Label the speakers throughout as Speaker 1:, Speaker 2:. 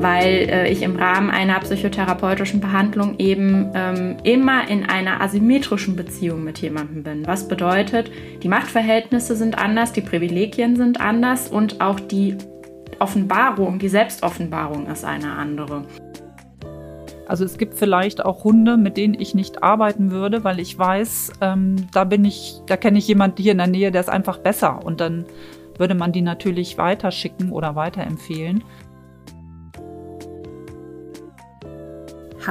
Speaker 1: weil äh, ich im Rahmen einer psychotherapeutischen Behandlung eben ähm, immer in einer asymmetrischen Beziehung mit jemandem bin. Was bedeutet, die Machtverhältnisse sind anders, die Privilegien sind anders und auch die Offenbarung, die Selbstoffenbarung ist eine andere.
Speaker 2: Also es gibt vielleicht auch Hunde, mit denen ich nicht arbeiten würde, weil ich weiß, ähm, da bin ich, da kenne ich jemanden hier in der Nähe, der ist einfach besser. Und dann würde man die natürlich weiterschicken oder weiterempfehlen.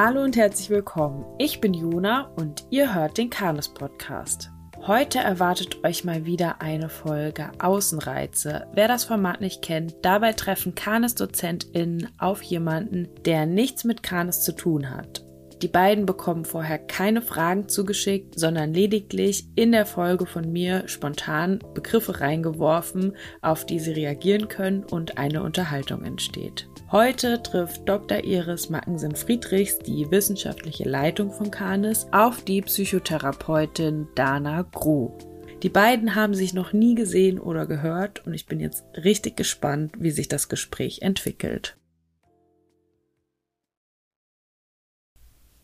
Speaker 3: Hallo und herzlich willkommen. Ich bin Jona und ihr hört den Kanes Podcast. Heute erwartet euch mal wieder eine Folge Außenreize. Wer das Format nicht kennt, dabei treffen Kanes-DozentInnen auf jemanden, der nichts mit Kanes zu tun hat. Die beiden bekommen vorher keine Fragen zugeschickt, sondern lediglich in der Folge von mir spontan Begriffe reingeworfen, auf die sie reagieren können und eine Unterhaltung entsteht. Heute trifft Dr. Iris Mackensen-Friedrichs, die wissenschaftliche Leitung von Canis, auf die Psychotherapeutin Dana Groh. Die beiden haben sich noch nie gesehen oder gehört und ich bin jetzt richtig gespannt, wie sich das Gespräch entwickelt.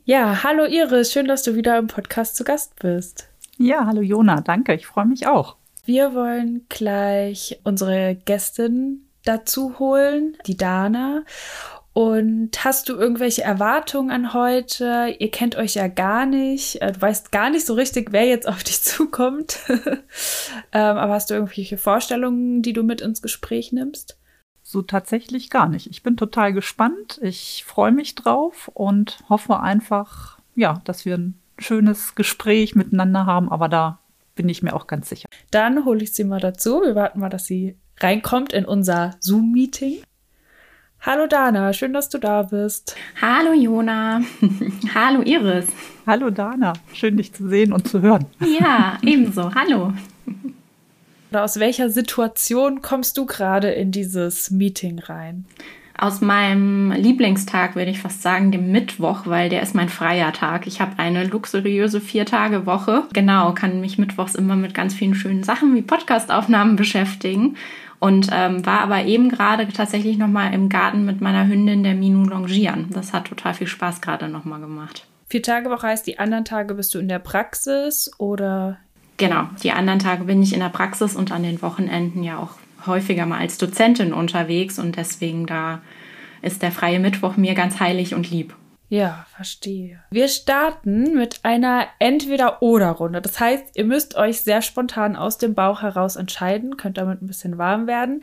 Speaker 3: Ja, hallo Iris, schön, dass du wieder im Podcast zu Gast bist.
Speaker 2: Ja, hallo Jona, danke, ich freue mich auch.
Speaker 3: Wir wollen gleich unsere Gästin dazu holen, die Dana. Und hast du irgendwelche Erwartungen an heute? Ihr kennt euch ja gar nicht. Äh, du weißt gar nicht so richtig, wer jetzt auf dich zukommt. Ähm, aber hast du irgendwelche Vorstellungen, die du mit ins Gespräch nimmst?
Speaker 2: So tatsächlich gar nicht. Ich bin total gespannt. Ich freue mich drauf und hoffe einfach, ja, dass wir ein schönes Gespräch miteinander haben. Aber da bin ich mir auch ganz sicher.
Speaker 3: Dann hole ich sie mal dazu. Wir warten mal, dass sie reinkommt in unser Zoom-Meeting. Hallo Dana, schön, dass du da bist.
Speaker 1: Hallo Jona. Hallo Iris.
Speaker 2: Hallo Dana, schön dich zu sehen und zu hören.
Speaker 1: Ja, ebenso. Hallo.
Speaker 3: Oder aus welcher Situation kommst du gerade in dieses Meeting rein?
Speaker 1: Aus meinem Lieblingstag würde ich fast sagen, dem Mittwoch, weil der ist mein freier Tag. Ich habe eine luxuriöse Vier-Tage-Woche. Genau, kann mich mittwochs immer mit ganz vielen schönen Sachen wie Podcastaufnahmen beschäftigen. Und ähm, war aber eben gerade tatsächlich nochmal im Garten mit meiner Hündin, der Minu, longieren. Das hat total viel Spaß gerade nochmal gemacht.
Speaker 3: Vier Tage Woche heißt, die anderen Tage bist du in der Praxis oder
Speaker 1: Genau, die anderen Tage bin ich in der Praxis und an den Wochenenden ja auch häufiger mal als Dozentin unterwegs und deswegen da ist der freie Mittwoch mir ganz heilig und lieb.
Speaker 3: Ja, verstehe. Wir starten mit einer Entweder-Oder-Runde. Das heißt, ihr müsst euch sehr spontan aus dem Bauch heraus entscheiden, könnt damit ein bisschen warm werden.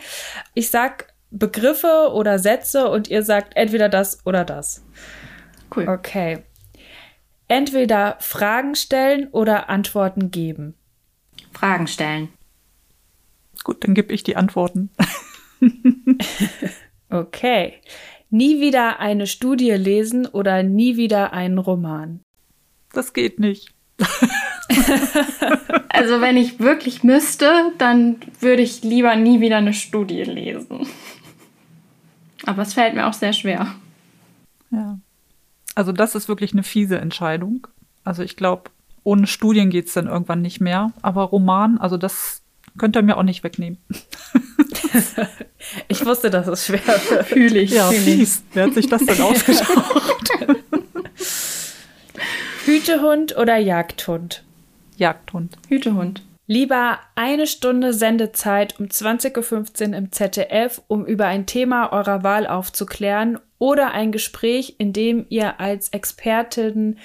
Speaker 3: Ich sag Begriffe oder Sätze und ihr sagt entweder das oder das.
Speaker 1: Cool.
Speaker 3: Okay. Entweder Fragen stellen oder Antworten geben.
Speaker 1: Fragen stellen.
Speaker 2: Gut, dann gebe ich die Antworten.
Speaker 3: okay. Nie wieder eine Studie lesen oder nie wieder einen Roman.
Speaker 2: Das geht nicht.
Speaker 1: also wenn ich wirklich müsste, dann würde ich lieber nie wieder eine Studie lesen. Aber es fällt mir auch sehr schwer.
Speaker 2: Ja. Also das ist wirklich eine fiese Entscheidung. Also ich glaube, ohne Studien geht es dann irgendwann nicht mehr. Aber Roman, also das könnt ihr mir auch nicht wegnehmen.
Speaker 3: ich wusste, dass es schwer wird. Fühle ich.
Speaker 2: Ja, fies. Wer hat sich das denn ausgedacht?
Speaker 3: Hütehund oder Jagdhund?
Speaker 2: Jagdhund.
Speaker 1: Hütehund.
Speaker 3: Lieber eine Stunde Sendezeit um 20.15 Uhr im ZDF, um über ein Thema eurer Wahl aufzuklären, oder ein Gespräch, in dem ihr als Expertin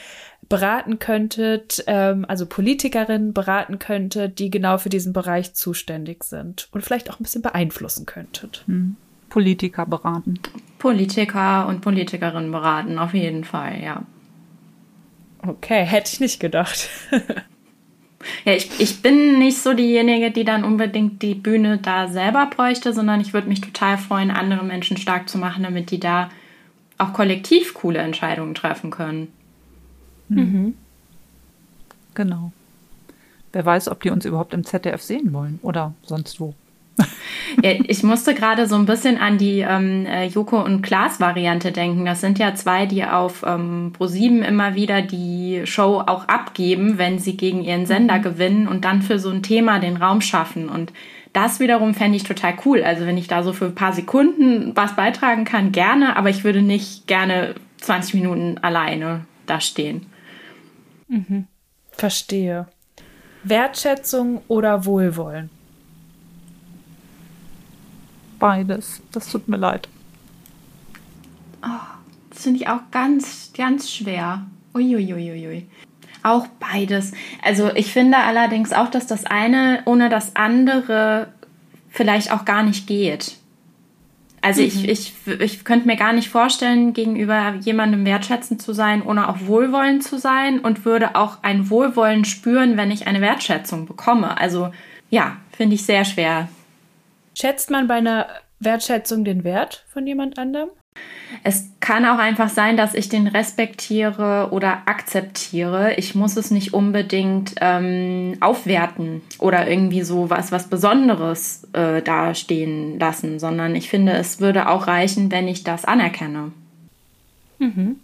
Speaker 3: beraten könntet, ähm, also Politikerinnen beraten könntet, die genau für diesen Bereich zuständig sind und vielleicht auch ein bisschen beeinflussen könntet.
Speaker 2: Hm. Politiker beraten.
Speaker 1: Politiker und Politikerinnen beraten, auf jeden Fall, ja.
Speaker 3: Okay, hätte ich nicht gedacht.
Speaker 1: ja, ich, ich bin nicht so diejenige, die dann unbedingt die Bühne da selber bräuchte, sondern ich würde mich total freuen, andere Menschen stark zu machen, damit die da auch kollektiv coole Entscheidungen treffen können.
Speaker 2: Mhm. Genau. Wer weiß, ob die uns überhaupt im ZDF sehen wollen oder sonst wo.
Speaker 1: ja, ich musste gerade so ein bisschen an die ähm, äh, Joko und Klaas Variante denken. Das sind ja zwei, die auf ähm, Pro7 immer wieder die Show auch abgeben, wenn sie gegen ihren Sender mhm. gewinnen und dann für so ein Thema den Raum schaffen. Und das wiederum fände ich total cool. Also wenn ich da so für ein paar Sekunden was beitragen kann, gerne, aber ich würde nicht gerne 20 Minuten alleine da stehen.
Speaker 3: Mhm. Verstehe. Wertschätzung oder Wohlwollen?
Speaker 2: Beides. Das tut mir leid.
Speaker 1: Oh, das finde ich auch ganz, ganz schwer. Uiuiuiui. Auch beides. Also ich finde allerdings auch, dass das eine ohne das andere vielleicht auch gar nicht geht. Also mhm. ich, ich, ich könnte mir gar nicht vorstellen, gegenüber jemandem wertschätzend zu sein, ohne auch wohlwollend zu sein und würde auch ein Wohlwollen spüren, wenn ich eine Wertschätzung bekomme. Also ja, finde ich sehr schwer.
Speaker 3: Schätzt man bei einer Wertschätzung den Wert von jemand anderem?
Speaker 1: Es kann auch einfach sein, dass ich den respektiere oder akzeptiere. Ich muss es nicht unbedingt ähm, aufwerten oder irgendwie so was, was Besonderes äh, dastehen lassen, sondern ich finde, es würde auch reichen, wenn ich das anerkenne.
Speaker 2: Mhm.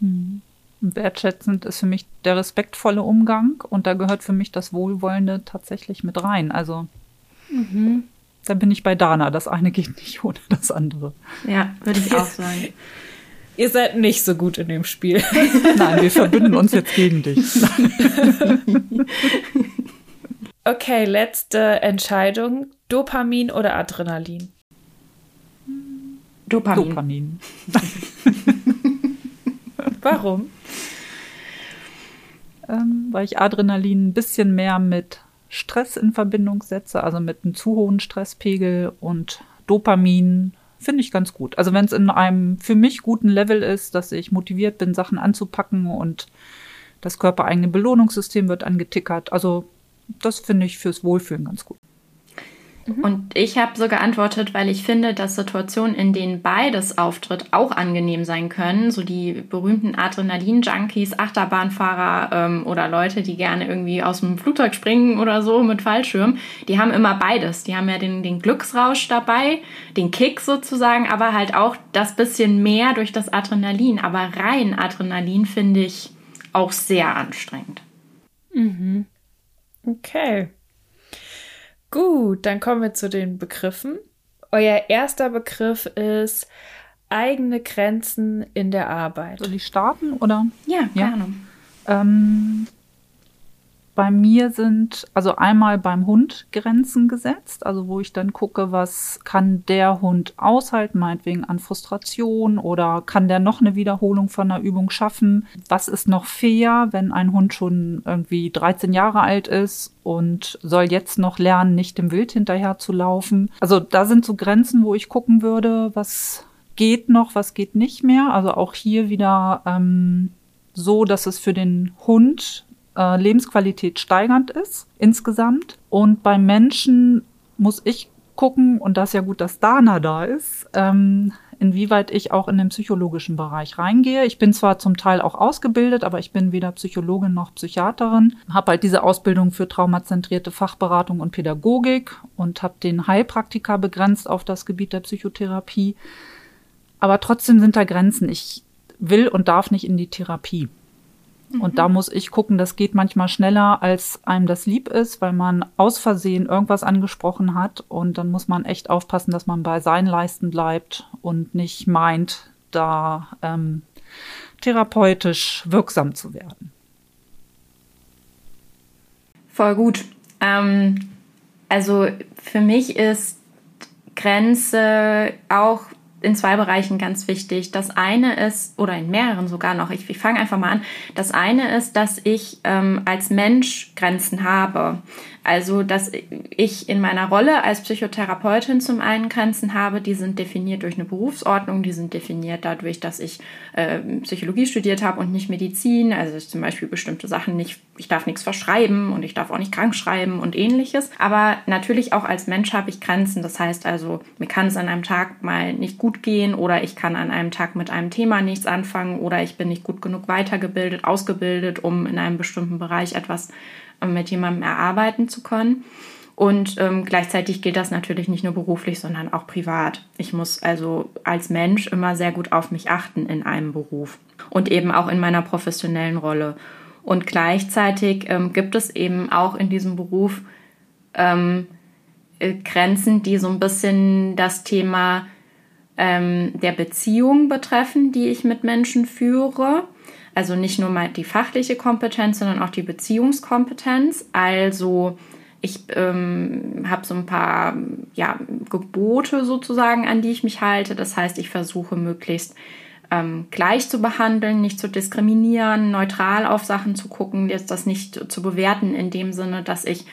Speaker 2: Mhm. Wertschätzend ist für mich der respektvolle Umgang und da gehört für mich das Wohlwollende tatsächlich mit rein. Also mhm. Dann bin ich bei Dana. Das eine geht nicht ohne das andere.
Speaker 1: Ja, würde ich auch sagen.
Speaker 3: Ihr seid nicht so gut in dem Spiel.
Speaker 2: Nein, wir verbünden uns jetzt gegen dich.
Speaker 3: okay, letzte Entscheidung. Dopamin oder Adrenalin?
Speaker 1: Dopamin.
Speaker 2: Dopamin.
Speaker 3: Warum?
Speaker 2: Ähm, weil ich Adrenalin ein bisschen mehr mit Stress in Verbindung setze, also mit einem zu hohen Stresspegel und Dopamin finde ich ganz gut. Also wenn es in einem für mich guten Level ist, dass ich motiviert bin, Sachen anzupacken und das körpereigene Belohnungssystem wird angetickert. Also das finde ich fürs Wohlfühlen ganz gut.
Speaker 1: Mhm. Und ich habe so geantwortet, weil ich finde, dass Situationen, in denen beides auftritt, auch angenehm sein können. So die berühmten Adrenalin-Junkies, Achterbahnfahrer ähm, oder Leute, die gerne irgendwie aus dem Flugzeug springen oder so mit Fallschirm, die haben immer beides. Die haben ja den, den Glücksrausch dabei, den Kick sozusagen, aber halt auch das bisschen mehr durch das Adrenalin. Aber rein Adrenalin finde ich auch sehr anstrengend.
Speaker 3: Mhm. Okay. Gut, dann kommen wir zu den Begriffen. Euer erster Begriff ist eigene Grenzen in der Arbeit.
Speaker 2: Soll ich starten oder?
Speaker 1: Ja, gerne.
Speaker 2: Ja. Ähm, bei mir sind also einmal beim Hund Grenzen gesetzt, also wo ich dann gucke, was kann der Hund aushalten, meinetwegen an Frustration oder kann der noch eine Wiederholung von einer Übung schaffen? Was ist noch fair, wenn ein Hund schon irgendwie 13 Jahre alt ist und soll jetzt noch lernen, nicht dem Wild hinterher zu laufen? Also da sind so Grenzen, wo ich gucken würde, was geht noch, was geht nicht mehr. Also auch hier wieder ähm, so, dass es für den Hund äh, Lebensqualität steigernd ist insgesamt. Und beim Menschen muss ich gucken, und das ist ja gut, dass Dana da ist, ähm, inwieweit ich auch in den psychologischen Bereich reingehe. Ich bin zwar zum Teil auch ausgebildet, aber ich bin weder Psychologin noch Psychiaterin, habe halt diese Ausbildung für traumazentrierte Fachberatung und Pädagogik und habe den Heilpraktiker begrenzt auf das Gebiet der Psychotherapie. Aber trotzdem sind da Grenzen. Ich will und darf nicht in die Therapie. Und da muss ich gucken, das geht manchmal schneller, als einem das lieb ist, weil man aus Versehen irgendwas angesprochen hat. Und dann muss man echt aufpassen, dass man bei seinen Leisten bleibt und nicht meint, da ähm, therapeutisch wirksam zu werden.
Speaker 1: Voll gut. Ähm, also für mich ist Grenze auch in zwei Bereichen ganz wichtig. Das eine ist, oder in mehreren sogar noch, ich, ich fange einfach mal an. Das eine ist, dass ich ähm, als Mensch Grenzen habe. Also, dass ich in meiner Rolle als Psychotherapeutin zum einen Grenzen habe, die sind definiert durch eine Berufsordnung, die sind definiert dadurch, dass ich äh, Psychologie studiert habe und nicht Medizin. Also zum Beispiel bestimmte Sachen nicht, ich darf nichts verschreiben und ich darf auch nicht krank schreiben und ähnliches. Aber natürlich auch als Mensch habe ich Grenzen. Das heißt also, mir kann es an einem Tag mal nicht gut gehen oder ich kann an einem Tag mit einem Thema nichts anfangen oder ich bin nicht gut genug weitergebildet, ausgebildet, um in einem bestimmten Bereich etwas mit jemandem erarbeiten zu können. Und ähm, gleichzeitig gilt das natürlich nicht nur beruflich, sondern auch privat. Ich muss also als Mensch immer sehr gut auf mich achten in einem Beruf und eben auch in meiner professionellen Rolle. Und gleichzeitig ähm, gibt es eben auch in diesem Beruf ähm, äh, Grenzen, die so ein bisschen das Thema ähm, der Beziehung betreffen, die ich mit Menschen führe. Also nicht nur mal die fachliche Kompetenz, sondern auch die Beziehungskompetenz. Also ich ähm, habe so ein paar ja, Gebote sozusagen, an die ich mich halte. Das heißt, ich versuche möglichst ähm, gleich zu behandeln, nicht zu diskriminieren, neutral auf Sachen zu gucken, jetzt das nicht zu bewerten in dem Sinne, dass ich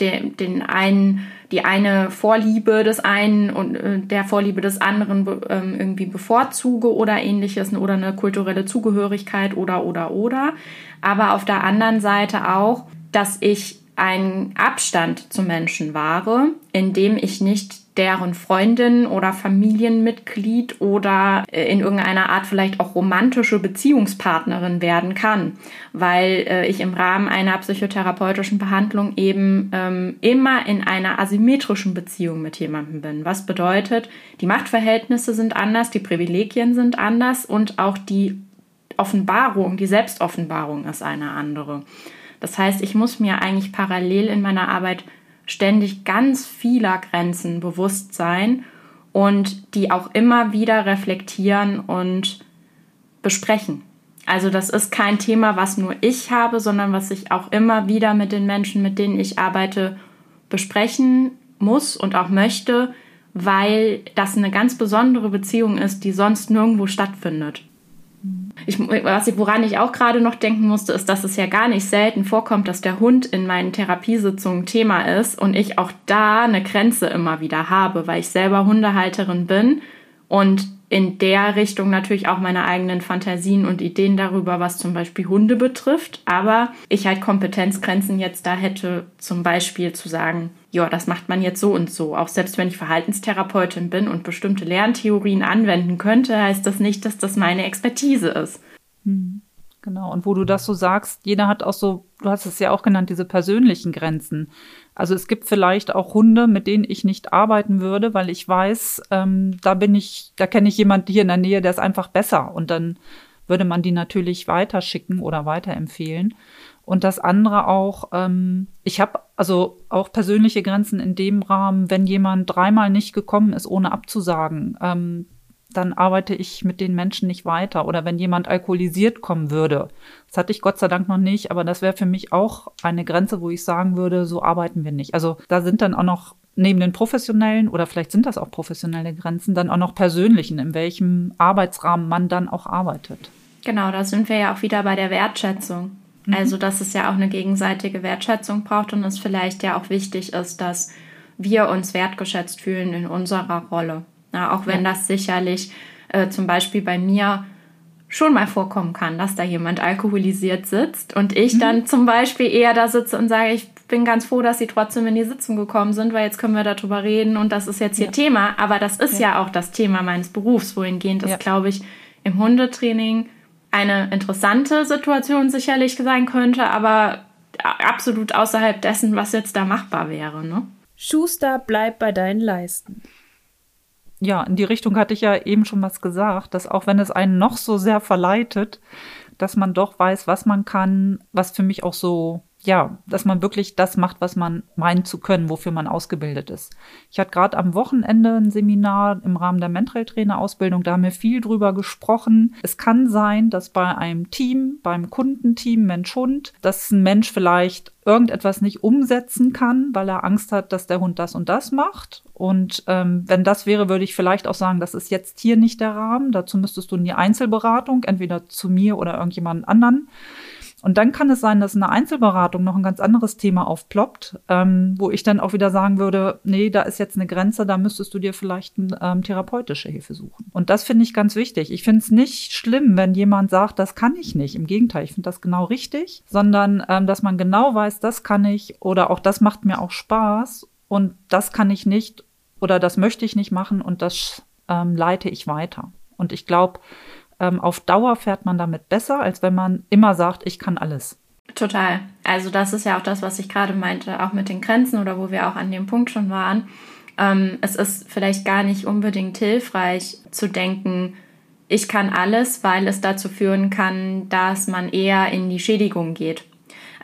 Speaker 1: den, den einen, die eine Vorliebe des einen und äh, der Vorliebe des anderen ähm, irgendwie bevorzuge oder ähnliches oder eine kulturelle Zugehörigkeit oder oder oder. Aber auf der anderen Seite auch, dass ich einen Abstand zu Menschen wahre, indem ich nicht deren Freundin oder Familienmitglied oder äh, in irgendeiner Art vielleicht auch romantische Beziehungspartnerin werden kann, weil äh, ich im Rahmen einer psychotherapeutischen Behandlung eben ähm, immer in einer asymmetrischen Beziehung mit jemandem bin. Was bedeutet, die Machtverhältnisse sind anders, die Privilegien sind anders und auch die Offenbarung, die Selbstoffenbarung ist eine andere. Das heißt, ich muss mir eigentlich parallel in meiner Arbeit ständig ganz vieler Grenzen bewusst sein und die auch immer wieder reflektieren und besprechen. Also das ist kein Thema, was nur ich habe, sondern was ich auch immer wieder mit den Menschen, mit denen ich arbeite, besprechen muss und auch möchte, weil das eine ganz besondere Beziehung ist, die sonst nirgendwo stattfindet. Ich, was ich, woran ich auch gerade noch denken musste, ist, dass es ja gar nicht selten vorkommt, dass der Hund in meinen Therapiesitzungen Thema ist und ich auch da eine Grenze immer wieder habe, weil ich selber Hundehalterin bin und in der Richtung natürlich auch meine eigenen Fantasien und Ideen darüber, was zum Beispiel Hunde betrifft. Aber ich halt Kompetenzgrenzen jetzt da hätte, zum Beispiel zu sagen, ja, das macht man jetzt so und so. Auch selbst wenn ich Verhaltenstherapeutin bin und bestimmte Lerntheorien anwenden könnte, heißt das nicht, dass das meine Expertise ist.
Speaker 2: Hm. Genau. Und wo du das so sagst, jeder hat auch so, du hast es ja auch genannt, diese persönlichen Grenzen. Also es gibt vielleicht auch Hunde, mit denen ich nicht arbeiten würde, weil ich weiß, ähm, da bin ich, da kenne ich jemanden hier in der Nähe, der ist einfach besser. Und dann würde man die natürlich weiterschicken oder weiterempfehlen. Und das andere auch, ähm, ich habe also auch persönliche Grenzen in dem Rahmen, wenn jemand dreimal nicht gekommen ist, ohne abzusagen, ähm, dann arbeite ich mit den Menschen nicht weiter. Oder wenn jemand alkoholisiert kommen würde, das hatte ich Gott sei Dank noch nicht, aber das wäre für mich auch eine Grenze, wo ich sagen würde, so arbeiten wir nicht. Also da sind dann auch noch neben den professionellen oder vielleicht sind das auch professionelle Grenzen, dann auch noch persönlichen, in welchem Arbeitsrahmen man dann auch arbeitet.
Speaker 1: Genau, da sind wir ja auch wieder bei der Wertschätzung. Mhm. Also, dass es ja auch eine gegenseitige Wertschätzung braucht und es vielleicht ja auch wichtig ist, dass wir uns wertgeschätzt fühlen in unserer Rolle. Ja, auch wenn ja. das sicherlich äh, zum Beispiel bei mir schon mal vorkommen kann, dass da jemand alkoholisiert sitzt und ich mhm. dann zum Beispiel eher da sitze und sage, ich bin ganz froh, dass sie trotzdem in die Sitzung gekommen sind, weil jetzt können wir darüber reden und das ist jetzt ja. ihr Thema. Aber das ist ja. ja. auch das Thema meines Berufs, wohingehend es, glaube ich, im Hundetraining eine interessante Situation sicherlich sein könnte, aber absolut außerhalb dessen, was jetzt da machbar wäre. Ne?
Speaker 3: Schuster, bleib bei deinen Leisten
Speaker 2: ja, in die Richtung hatte ich ja eben schon was gesagt, dass auch wenn es einen noch so sehr verleitet, dass man doch weiß, was man kann, was für mich auch so ja, dass man wirklich das macht, was man meint zu können, wofür man ausgebildet ist. Ich hatte gerade am Wochenende ein Seminar im Rahmen der Mentrail-Trainer-Ausbildung, da haben wir viel drüber gesprochen. Es kann sein, dass bei einem Team, beim Kundenteam Mensch-Hund, dass ein Mensch vielleicht irgendetwas nicht umsetzen kann, weil er Angst hat, dass der Hund das und das macht. Und ähm, wenn das wäre, würde ich vielleicht auch sagen, das ist jetzt hier nicht der Rahmen. Dazu müsstest du in die Einzelberatung, entweder zu mir oder irgendjemand anderen. Und dann kann es sein, dass in einer Einzelberatung noch ein ganz anderes Thema aufploppt, ähm, wo ich dann auch wieder sagen würde, nee, da ist jetzt eine Grenze, da müsstest du dir vielleicht ähm, therapeutische Hilfe suchen. Und das finde ich ganz wichtig. Ich finde es nicht schlimm, wenn jemand sagt, das kann ich nicht. Im Gegenteil, ich finde das genau richtig, sondern ähm, dass man genau weiß, das kann ich oder auch das macht mir auch Spaß und das kann ich nicht oder das möchte ich nicht machen und das ähm, leite ich weiter. Und ich glaube, ähm, auf Dauer fährt man damit besser, als wenn man immer sagt, ich kann alles.
Speaker 1: Total. Also das ist ja auch das, was ich gerade meinte, auch mit den Grenzen oder wo wir auch an dem Punkt schon waren. Ähm, es ist vielleicht gar nicht unbedingt hilfreich zu denken, ich kann alles, weil es dazu führen kann, dass man eher in die Schädigung geht.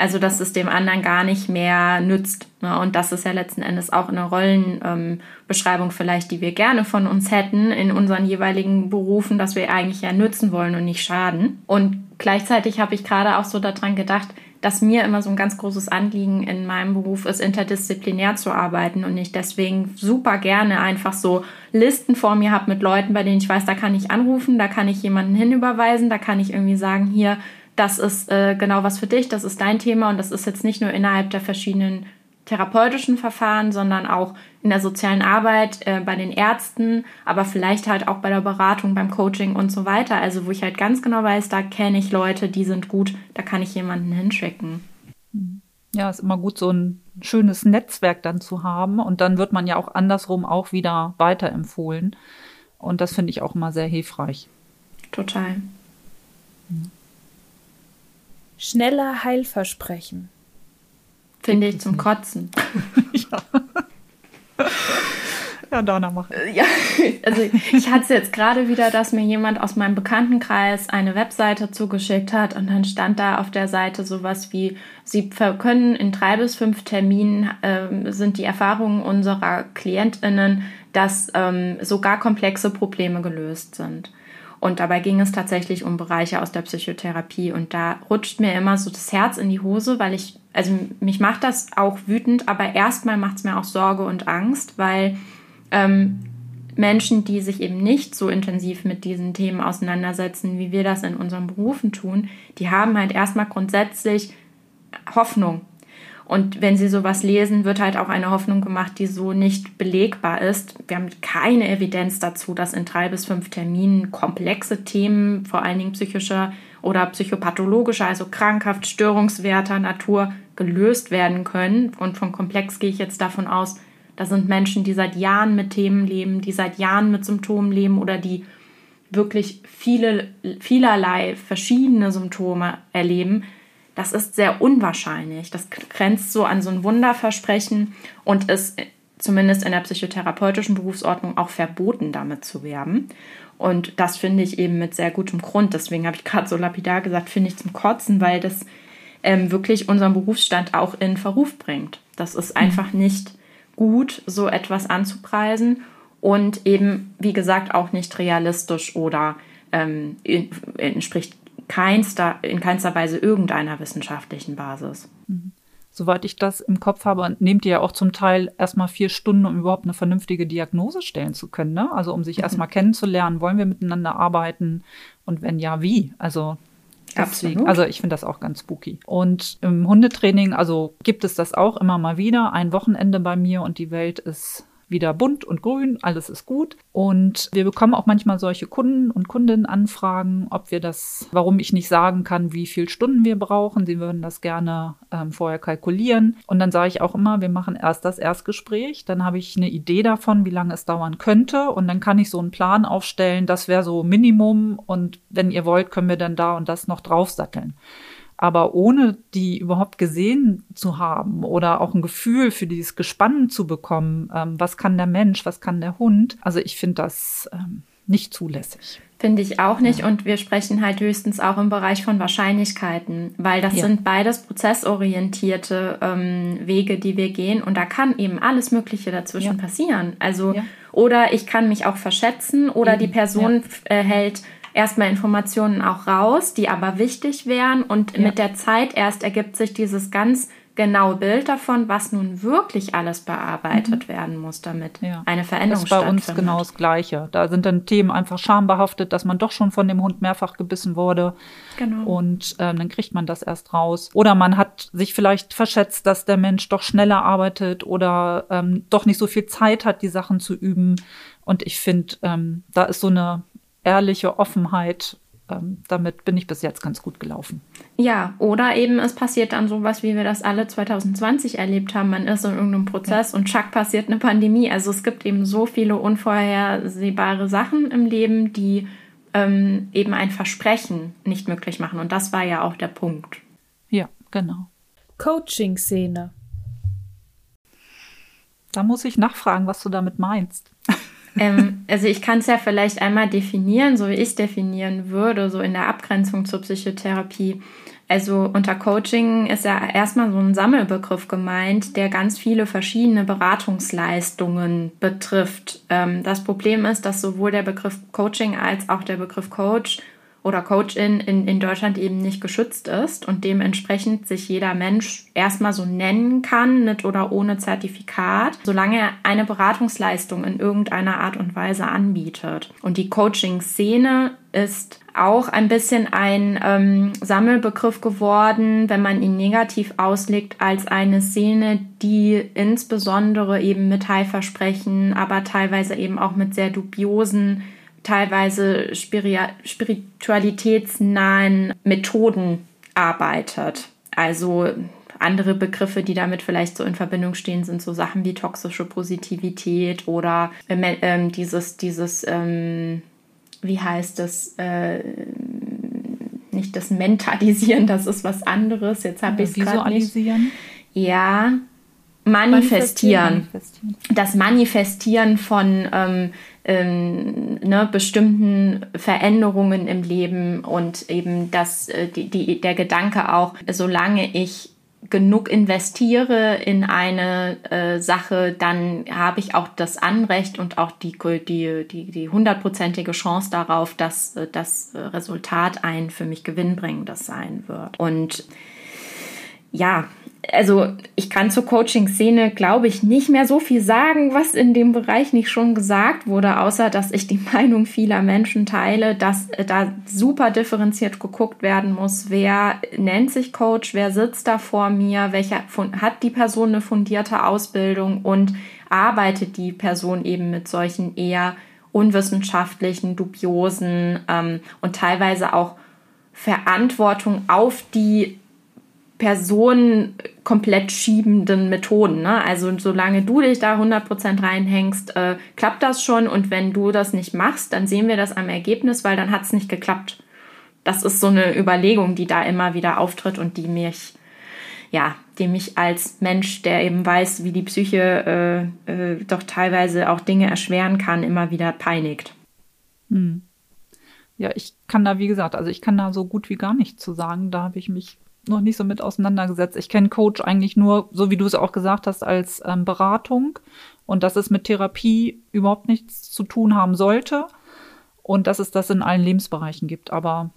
Speaker 1: Also, dass es dem anderen gar nicht mehr nützt. Ne? Und das ist ja letzten Endes auch eine Rollenbeschreibung ähm, vielleicht, die wir gerne von uns hätten in unseren jeweiligen Berufen, dass wir eigentlich ja nützen wollen und nicht schaden. Und gleichzeitig habe ich gerade auch so daran gedacht, dass mir immer so ein ganz großes Anliegen in meinem Beruf ist, interdisziplinär zu arbeiten und ich deswegen super gerne einfach so Listen vor mir habe mit Leuten, bei denen ich weiß, da kann ich anrufen, da kann ich jemanden hinüberweisen, da kann ich irgendwie sagen, hier, das ist äh, genau was für dich, das ist dein Thema und das ist jetzt nicht nur innerhalb der verschiedenen therapeutischen Verfahren, sondern auch in der sozialen Arbeit, äh, bei den Ärzten, aber vielleicht halt auch bei der Beratung, beim Coaching und so weiter. Also wo ich halt ganz genau weiß, da kenne ich Leute, die sind gut, da kann ich jemanden hinschicken.
Speaker 2: Ja, ist immer gut, so ein schönes Netzwerk dann zu haben und dann wird man ja auch andersrum auch wieder weiterempfohlen. Und das finde ich auch immer sehr hilfreich.
Speaker 1: Total.
Speaker 3: Schneller Heilversprechen.
Speaker 1: Finde ich zum Kotzen.
Speaker 2: ja. Ja, Dana, mach.
Speaker 1: Äh, ja, also ich hatte es jetzt gerade wieder, dass mir jemand aus meinem Bekanntenkreis eine Webseite zugeschickt hat und dann stand da auf der Seite sowas wie, Sie können in drei bis fünf Terminen ähm, sind die Erfahrungen unserer KlientInnen, dass ähm, sogar komplexe Probleme gelöst sind. Und dabei ging es tatsächlich um Bereiche aus der Psychotherapie. Und da rutscht mir immer so das Herz in die Hose, weil ich, also mich macht das auch wütend, aber erstmal macht es mir auch Sorge und Angst, weil ähm, Menschen, die sich eben nicht so intensiv mit diesen Themen auseinandersetzen, wie wir das in unseren Berufen tun, die haben halt erstmal grundsätzlich Hoffnung und wenn Sie sowas lesen, wird halt auch eine Hoffnung gemacht, die so nicht belegbar ist. Wir haben keine Evidenz dazu, dass in drei bis fünf Terminen komplexe Themen, vor allen Dingen psychischer oder psychopathologischer, also krankhaft, störungswerter Natur, gelöst werden können. Und von komplex gehe ich jetzt davon aus, das sind Menschen, die seit Jahren mit Themen leben, die seit Jahren mit Symptomen leben oder die wirklich viele, vielerlei verschiedene Symptome erleben das ist sehr unwahrscheinlich. Das grenzt so an so ein Wunderversprechen und ist zumindest in der psychotherapeutischen Berufsordnung auch verboten, damit zu werben. Und das finde ich eben mit sehr gutem Grund. Deswegen habe ich gerade so lapidar gesagt, finde ich zum Kotzen, weil das ähm, wirklich unseren Berufsstand auch in Verruf bringt. Das ist mhm. einfach nicht gut, so etwas anzupreisen und eben, wie gesagt, auch nicht realistisch oder ähm, entspricht keinster, in keinster Weise irgendeiner wissenschaftlichen Basis.
Speaker 2: Mhm. Soweit ich das im Kopf habe, nehmt ihr ja auch zum Teil erstmal vier Stunden, um überhaupt eine vernünftige Diagnose stellen zu können. Ne? Also um sich mhm. erstmal kennenzulernen, wollen wir miteinander arbeiten und wenn ja, wie? Also Deswegen, Absolut. also ich finde das auch ganz spooky. Und im Hundetraining, also gibt es das auch immer mal wieder. Ein Wochenende bei mir und die Welt ist wieder bunt und grün, alles ist gut. Und wir bekommen auch manchmal solche Kunden und Kundinnen Anfragen, ob wir das, warum ich nicht sagen kann, wie viele Stunden wir brauchen. Sie würden das gerne ähm, vorher kalkulieren. Und dann sage ich auch immer, wir machen erst das Erstgespräch, dann habe ich eine Idee davon, wie lange es dauern könnte. Und dann kann ich so einen Plan aufstellen, das wäre so Minimum. Und wenn ihr wollt, können wir dann da und das noch draufsatteln. Aber ohne die überhaupt gesehen zu haben oder auch ein Gefühl für dieses Gespann zu bekommen, ähm, was kann der Mensch, was kann der Hund, also ich finde das ähm, nicht zulässig.
Speaker 1: Finde ich auch nicht. Ja. Und wir sprechen halt höchstens auch im Bereich von Wahrscheinlichkeiten, weil das ja. sind beides prozessorientierte ähm, Wege, die wir gehen. Und da kann eben alles Mögliche dazwischen ja. passieren. Also, oder ich kann mich auch verschätzen oder die Person äh, hält erstmal Informationen auch raus, die aber wichtig wären und ja. mit der Zeit erst ergibt sich dieses ganz genaue Bild davon, was nun wirklich alles bearbeitet mhm. werden muss, damit ja. eine Veränderung
Speaker 2: stattfindet. Das ist bei uns genau das Gleiche. Da sind dann Themen einfach schambehaftet, dass man doch schon von dem Hund mehrfach gebissen wurde. Genau. Und ähm, dann kriegt man das erst raus. Oder man hat sich vielleicht verschätzt, dass der Mensch doch schneller arbeitet oder ähm, doch nicht so viel Zeit hat, die Sachen zu üben. Und ich finde, ähm, da ist so eine ehrliche Offenheit. Ähm, damit bin ich bis jetzt ganz gut gelaufen.
Speaker 1: Ja, oder eben es passiert dann sowas, wie wir das alle 2020 erlebt haben. Man ist in irgendeinem Prozess ja. und schack passiert eine Pandemie. Also es gibt eben so viele unvorhersehbare Sachen im Leben, die ähm, eben ein Versprechen nicht möglich machen. Und das war ja auch der Punkt.
Speaker 2: Ja, genau.
Speaker 3: Coaching-Szene.
Speaker 2: Da muss ich nachfragen, was du damit meinst
Speaker 1: ähm, also ich kann es ja vielleicht einmal definieren, so wie ich definieren würde, so in der Abgrenzung zur Psychotherapie. Also unter Coaching ist ja erstmal so ein Sammelbegriff gemeint, der ganz viele verschiedene Beratungsleistungen betrifft. Ähm, das Problem ist, dass sowohl der Begriff Coaching als auch der Begriff Coach oder Coachin in, in Deutschland eben nicht geschützt ist und dementsprechend sich jeder Mensch erstmal so nennen kann, mit oder ohne Zertifikat, solange er eine Beratungsleistung in irgendeiner Art und Weise anbietet. Und die Coaching-Szene ist auch ein bisschen ein ähm, Sammelbegriff geworden, wenn man ihn negativ auslegt, als eine Szene, die insbesondere eben mit Heilversprechen, aber teilweise eben auch mit sehr dubiosen teilweise spiritualitätsnahen Methoden arbeitet. Also andere Begriffe, die damit vielleicht so in Verbindung stehen, sind so Sachen wie toxische Positivität oder äh, äh, dieses, dieses, ähm, wie heißt das, äh, nicht das Mentalisieren, das ist was anderes. Jetzt habe ich es gerade nicht. Ja, manifestieren. manifestieren. Das Manifestieren von ähm, ähm, ne, bestimmten Veränderungen im Leben und eben das, äh, die, die, der Gedanke auch, solange ich genug investiere in eine äh, Sache, dann habe ich auch das Anrecht und auch die die die die hundertprozentige Chance darauf, dass äh, das Resultat ein für mich gewinnbringendes sein wird. Und ja, also ich kann zur Coaching-Szene, glaube ich, nicht mehr so viel sagen, was in dem Bereich nicht schon gesagt wurde, außer dass ich die Meinung vieler Menschen teile, dass da super differenziert geguckt werden muss, wer nennt sich Coach, wer sitzt da vor mir, welcher hat die Person eine fundierte Ausbildung und arbeitet die Person eben mit solchen eher unwissenschaftlichen, dubiosen ähm, und teilweise auch Verantwortung auf die Person komplett schiebenden Methoden. Ne? Also solange du dich da 100% reinhängst, äh, klappt das schon. Und wenn du das nicht machst, dann sehen wir das am Ergebnis, weil dann hat es nicht geklappt. Das ist so eine Überlegung, die da immer wieder auftritt und die mich, ja, die mich als Mensch, der eben weiß, wie die Psyche äh, äh, doch teilweise auch Dinge erschweren kann, immer wieder peinigt.
Speaker 2: Hm. Ja, ich kann da, wie gesagt, also ich kann da so gut wie gar nichts zu sagen. Da habe ich mich noch nicht so mit auseinandergesetzt. Ich kenne Coach eigentlich nur, so wie du es auch gesagt hast, als ähm, Beratung und dass es mit Therapie überhaupt nichts zu tun haben sollte und dass es das in allen Lebensbereichen gibt. Aber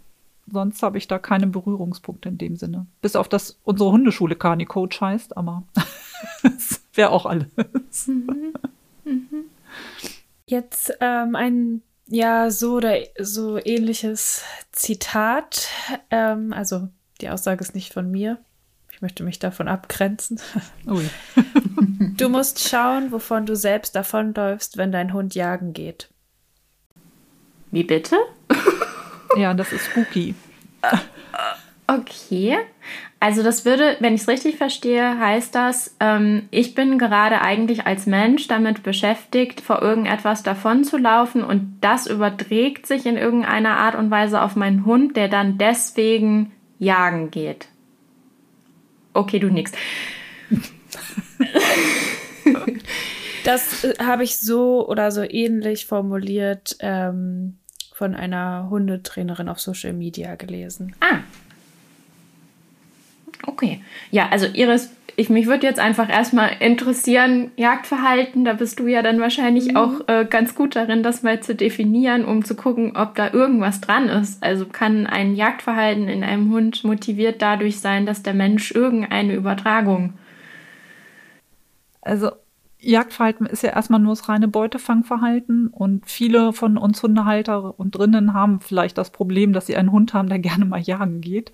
Speaker 2: sonst habe ich da keine Berührungspunkte in dem Sinne. Bis auf dass unsere Hundeschule Kani Coach heißt, aber das wäre auch alles. Mhm.
Speaker 3: Mhm. Jetzt ähm, ein ja so oder so ähnliches Zitat, ähm, also die Aussage ist nicht von mir. Ich möchte mich davon abgrenzen. Ui. du musst schauen, wovon du selbst davonläufst, wenn dein Hund jagen geht.
Speaker 1: Wie bitte?
Speaker 2: ja, das ist spooky.
Speaker 1: Okay. Also das würde, wenn ich es richtig verstehe, heißt das, ähm, ich bin gerade eigentlich als Mensch damit beschäftigt, vor irgendetwas davon zu laufen und das überträgt sich in irgendeiner Art und Weise auf meinen Hund, der dann deswegen jagen geht. Okay, du nix.
Speaker 3: Das äh, habe ich so oder so ähnlich formuliert ähm, von einer Hundetrainerin auf Social Media gelesen.
Speaker 1: Ah. Okay. Ja, also Iris ich, mich würde jetzt einfach erstmal interessieren, Jagdverhalten, da bist du ja dann wahrscheinlich mhm. auch äh, ganz gut darin, das mal zu definieren, um zu gucken, ob da irgendwas dran ist. Also kann ein Jagdverhalten in einem Hund motiviert dadurch sein, dass der Mensch irgendeine Übertragung.
Speaker 2: Also Jagdverhalten ist ja erstmal nur das reine Beutefangverhalten und viele von uns Hundehalter und drinnen haben vielleicht das Problem, dass sie einen Hund haben, der gerne mal jagen geht.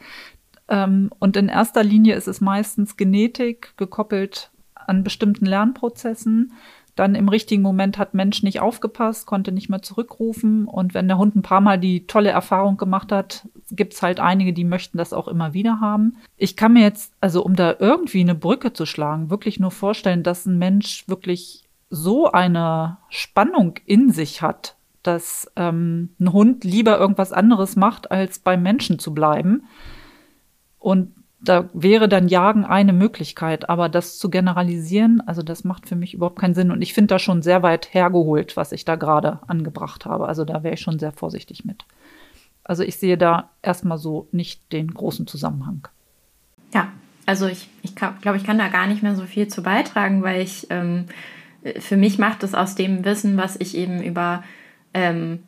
Speaker 2: Ähm, und in erster Linie ist es meistens Genetik gekoppelt an bestimmten Lernprozessen. Dann im richtigen Moment hat Mensch nicht aufgepasst, konnte nicht mehr zurückrufen. Und wenn der Hund ein paar Mal die tolle Erfahrung gemacht hat, gibt es halt einige, die möchten das auch immer wieder haben. Ich kann mir jetzt, also um da irgendwie eine Brücke zu schlagen, wirklich nur vorstellen, dass ein Mensch wirklich so eine Spannung in sich hat, dass ähm, ein Hund lieber irgendwas anderes macht, als beim Menschen zu bleiben. Und da wäre dann Jagen eine Möglichkeit, aber das zu generalisieren, also das macht für mich überhaupt keinen Sinn. Und ich finde das schon sehr weit hergeholt, was ich da gerade angebracht habe. Also da wäre ich schon sehr vorsichtig mit. Also ich sehe da erstmal so nicht den großen Zusammenhang.
Speaker 1: Ja, also ich, ich glaube, ich kann da gar nicht mehr so viel zu beitragen, weil ich, ähm, für mich macht es aus dem Wissen, was ich eben über, ähm,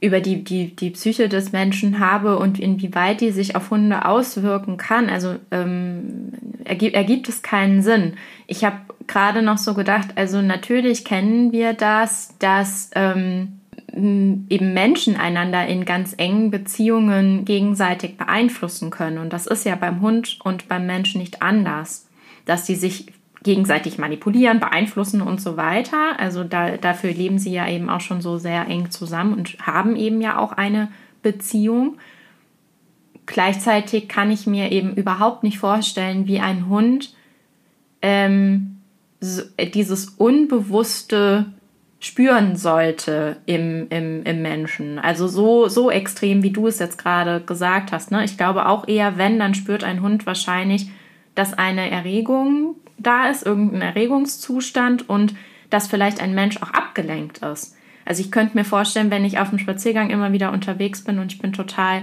Speaker 1: über die, die, die Psyche des Menschen habe und inwieweit die sich auf Hunde auswirken kann, also ähm, ergibt, ergibt es keinen Sinn. Ich habe gerade noch so gedacht, also natürlich kennen wir das, dass ähm, eben Menschen einander in ganz engen Beziehungen gegenseitig beeinflussen können. Und das ist ja beim Hund und beim Menschen nicht anders, dass die sich gegenseitig manipulieren, beeinflussen und so weiter. Also da, dafür leben sie ja eben auch schon so sehr eng zusammen und haben eben ja auch eine Beziehung. Gleichzeitig kann ich mir eben überhaupt nicht vorstellen, wie ein Hund ähm, so, dieses unbewusste spüren sollte im, im, im Menschen. Also so, so extrem, wie du es jetzt gerade gesagt hast. Ne? Ich glaube auch eher, wenn, dann spürt ein Hund wahrscheinlich, dass eine Erregung da ist, irgendein Erregungszustand und dass vielleicht ein Mensch auch abgelenkt ist. Also ich könnte mir vorstellen, wenn ich auf dem Spaziergang immer wieder unterwegs bin und ich bin total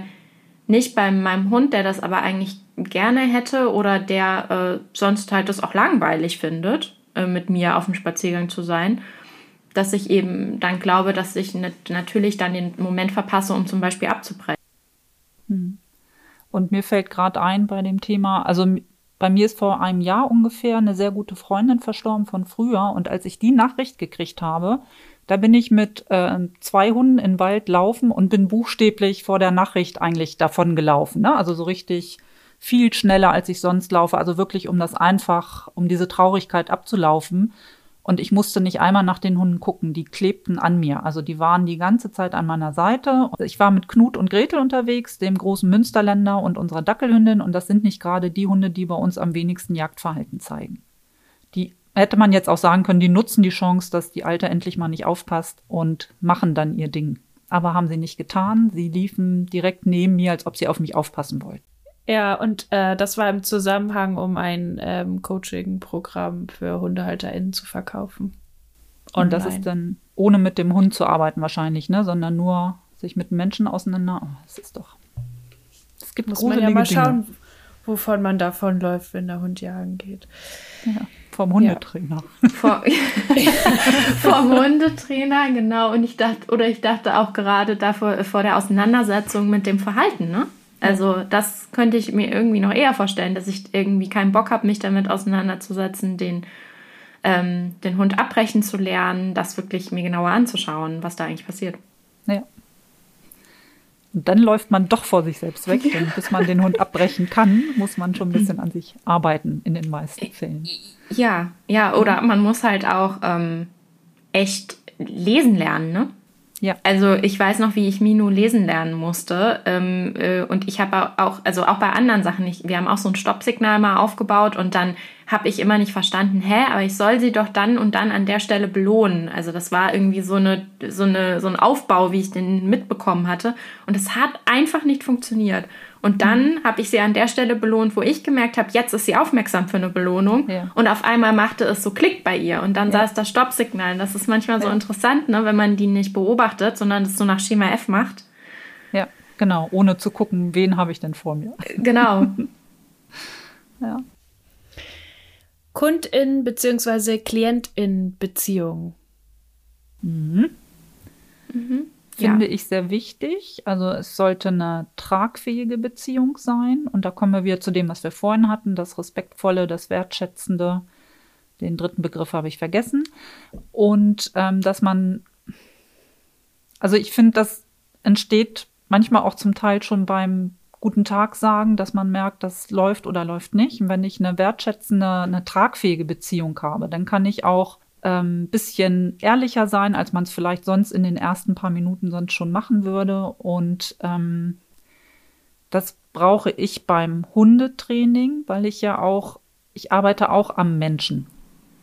Speaker 1: nicht bei meinem Hund, der das aber eigentlich gerne hätte oder der äh, sonst halt das auch langweilig findet, äh, mit mir auf dem Spaziergang zu sein dass ich eben dann glaube, dass ich natürlich dann den Moment verpasse, um zum Beispiel abzubrechen.
Speaker 2: Hm. Und mir fällt gerade ein bei dem Thema, also bei mir ist vor einem Jahr ungefähr eine sehr gute Freundin verstorben von früher. Und als ich die Nachricht gekriegt habe, da bin ich mit äh, zwei Hunden in den Wald laufen und bin buchstäblich vor der Nachricht eigentlich davon gelaufen. Ne? Also so richtig viel schneller, als ich sonst laufe. Also wirklich, um das einfach, um diese Traurigkeit abzulaufen. Und ich musste nicht einmal nach den Hunden gucken, die klebten an mir. Also die waren die ganze Zeit an meiner Seite. Ich war mit Knut und Gretel unterwegs, dem großen Münsterländer und unserer Dackelhündin. Und das sind nicht gerade die Hunde, die bei uns am wenigsten Jagdverhalten zeigen. Die hätte man jetzt auch sagen können, die nutzen die Chance, dass die Alte endlich mal nicht aufpasst und machen dann ihr Ding. Aber haben sie nicht getan. Sie liefen direkt neben mir, als ob sie auf mich aufpassen wollten.
Speaker 3: Ja, und äh, das war im Zusammenhang, um ein ähm, Coaching-Programm für HundehalterInnen zu verkaufen.
Speaker 2: Und das ist dann ohne mit dem Hund zu arbeiten wahrscheinlich, ne? Sondern nur sich mit Menschen auseinander. Oh, das ist doch.
Speaker 3: Es gibt Muss man ja mal schauen, Dinge. wovon man davonläuft, wenn der Hund jagen geht.
Speaker 2: Ja, vom Hundetrainer.
Speaker 1: Ja. Vor, vom Hundetrainer, genau. Und ich dachte, oder ich dachte auch gerade davor vor der Auseinandersetzung mit dem Verhalten, ne? Also das könnte ich mir irgendwie noch eher vorstellen, dass ich irgendwie keinen Bock habe, mich damit auseinanderzusetzen, den, ähm, den Hund abbrechen zu lernen, das wirklich mir genauer anzuschauen, was da eigentlich passiert.
Speaker 2: Ja. Und dann läuft man doch vor sich selbst weg. Denn bis man den Hund abbrechen kann, muss man schon ein bisschen an sich arbeiten in den meisten Fällen.
Speaker 1: Ja, ja, oder man muss halt auch ähm, echt lesen lernen, ne? Ja. Also ich weiß noch, wie ich Minu lesen lernen musste. Ähm, äh, und ich habe auch, also auch bei anderen Sachen, ich, wir haben auch so ein Stoppsignal mal aufgebaut und dann habe ich immer nicht verstanden, hä, aber ich soll sie doch dann und dann an der Stelle belohnen. Also das war irgendwie so eine, so eine, so ein Aufbau, wie ich den mitbekommen hatte. Und es hat einfach nicht funktioniert. Und dann mhm. habe ich sie an der Stelle belohnt, wo ich gemerkt habe, jetzt ist sie aufmerksam für eine Belohnung. Ja. Und auf einmal machte es so Klick bei ihr. Und dann ja. saß das Stoppsignal. Das ist manchmal so ja. interessant, ne, wenn man die nicht beobachtet, sondern es so nach Schema F macht.
Speaker 2: Ja, genau. Ohne zu gucken, wen habe ich denn vor mir.
Speaker 1: Genau.
Speaker 3: ja. Kundin bzw. Klientin-Beziehung.
Speaker 2: Mhm. Mhm finde ja. ich sehr wichtig. Also es sollte eine tragfähige Beziehung sein. Und da kommen wir wieder zu dem, was wir vorhin hatten, das Respektvolle, das Wertschätzende. Den dritten Begriff habe ich vergessen. Und ähm, dass man, also ich finde, das entsteht manchmal auch zum Teil schon beim guten Tag sagen, dass man merkt, das läuft oder läuft nicht. Und wenn ich eine wertschätzende, eine tragfähige Beziehung habe, dann kann ich auch ähm, bisschen ehrlicher sein, als man es vielleicht sonst in den ersten paar Minuten sonst schon machen würde. Und ähm, das brauche ich beim Hundetraining, weil ich ja auch, ich arbeite auch am Menschen.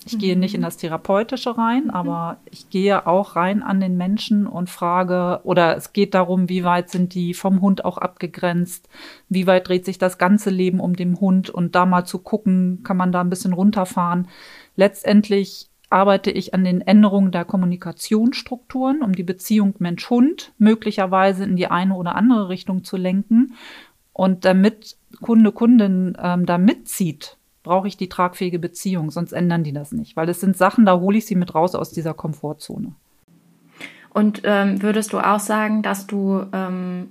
Speaker 2: Ich mhm. gehe nicht in das Therapeutische rein, mhm. aber ich gehe auch rein an den Menschen und frage, oder es geht darum, wie weit sind die vom Hund auch abgegrenzt, wie weit dreht sich das ganze Leben um den Hund und da mal zu gucken, kann man da ein bisschen runterfahren. Letztendlich arbeite ich an den Änderungen der Kommunikationsstrukturen, um die Beziehung Mensch-Hund möglicherweise in die eine oder andere Richtung zu lenken. Und damit Kunde, Kundin ähm, da mitzieht, brauche ich die tragfähige Beziehung, sonst ändern die das nicht. Weil es sind Sachen, da hole ich sie mit raus aus dieser Komfortzone.
Speaker 1: Und ähm, würdest du auch sagen, dass du ähm,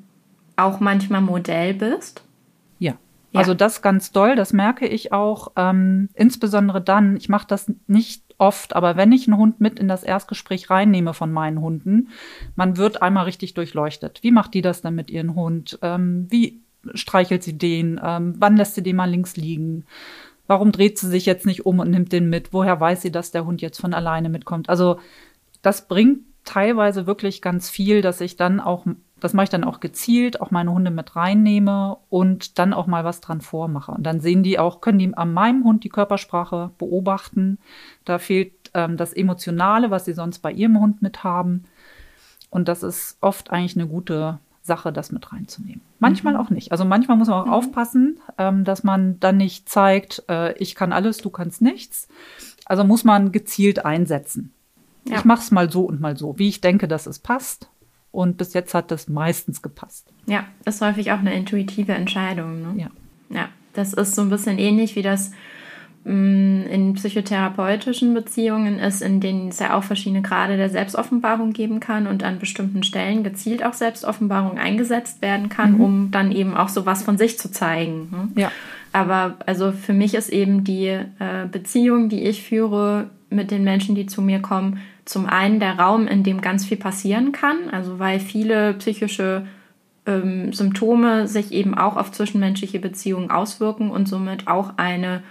Speaker 1: auch manchmal Modell bist?
Speaker 2: Ja. ja. Also das ganz doll, das merke ich auch. Ähm, insbesondere dann, ich mache das nicht oft, aber wenn ich einen Hund mit in das Erstgespräch reinnehme von meinen Hunden, man wird einmal richtig durchleuchtet. Wie macht die das denn mit ihrem Hund? Ähm, wie streichelt sie den? Ähm, wann lässt sie den mal links liegen? Warum dreht sie sich jetzt nicht um und nimmt den mit? Woher weiß sie, dass der Hund jetzt von alleine mitkommt? Also das bringt teilweise wirklich ganz viel, dass ich dann auch, das mache ich dann auch gezielt, auch meine Hunde mit reinnehme und dann auch mal was dran vormache. Und dann sehen die auch, können die an meinem Hund die Körpersprache beobachten. Da fehlt ähm, das Emotionale, was sie sonst bei ihrem Hund mit haben. Und das ist oft eigentlich eine gute Sache, das mit reinzunehmen. Manchmal mhm. auch nicht. Also manchmal muss man auch mhm. aufpassen, ähm, dass man dann nicht zeigt, äh, ich kann alles, du kannst nichts. Also muss man gezielt einsetzen. Ja. Ich mache es mal so und mal so, wie ich denke, dass es passt. Und bis jetzt hat das meistens gepasst.
Speaker 1: Ja, ist häufig auch eine intuitive Entscheidung. Ne?
Speaker 2: Ja.
Speaker 1: Ja, das ist so ein bisschen ähnlich wie das mm, in psychotherapeutischen Beziehungen ist, in denen es ja auch verschiedene Grade der Selbstoffenbarung geben kann und an bestimmten Stellen gezielt auch Selbstoffenbarung eingesetzt werden kann, mhm. um dann eben auch sowas von sich zu zeigen.
Speaker 2: Ne? Ja.
Speaker 1: Aber also für mich ist eben die äh, Beziehung, die ich führe mit den Menschen, die zu mir kommen, zum einen der Raum, in dem ganz viel passieren kann, also weil viele psychische ähm, Symptome sich eben auch auf zwischenmenschliche Beziehungen auswirken und somit auch eine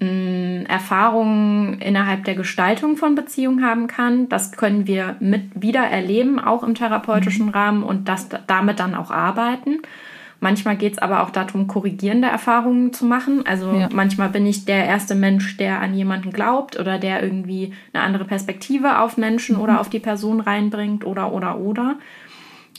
Speaker 1: ähm, Erfahrung innerhalb der Gestaltung von Beziehungen haben kann. Das können wir mit wieder erleben, auch im therapeutischen mhm. Rahmen und das damit dann auch arbeiten. Manchmal geht es aber auch darum, korrigierende Erfahrungen zu machen. Also ja. manchmal bin ich der erste Mensch, der an jemanden glaubt oder der irgendwie eine andere Perspektive auf Menschen mhm. oder auf die Person reinbringt oder oder oder.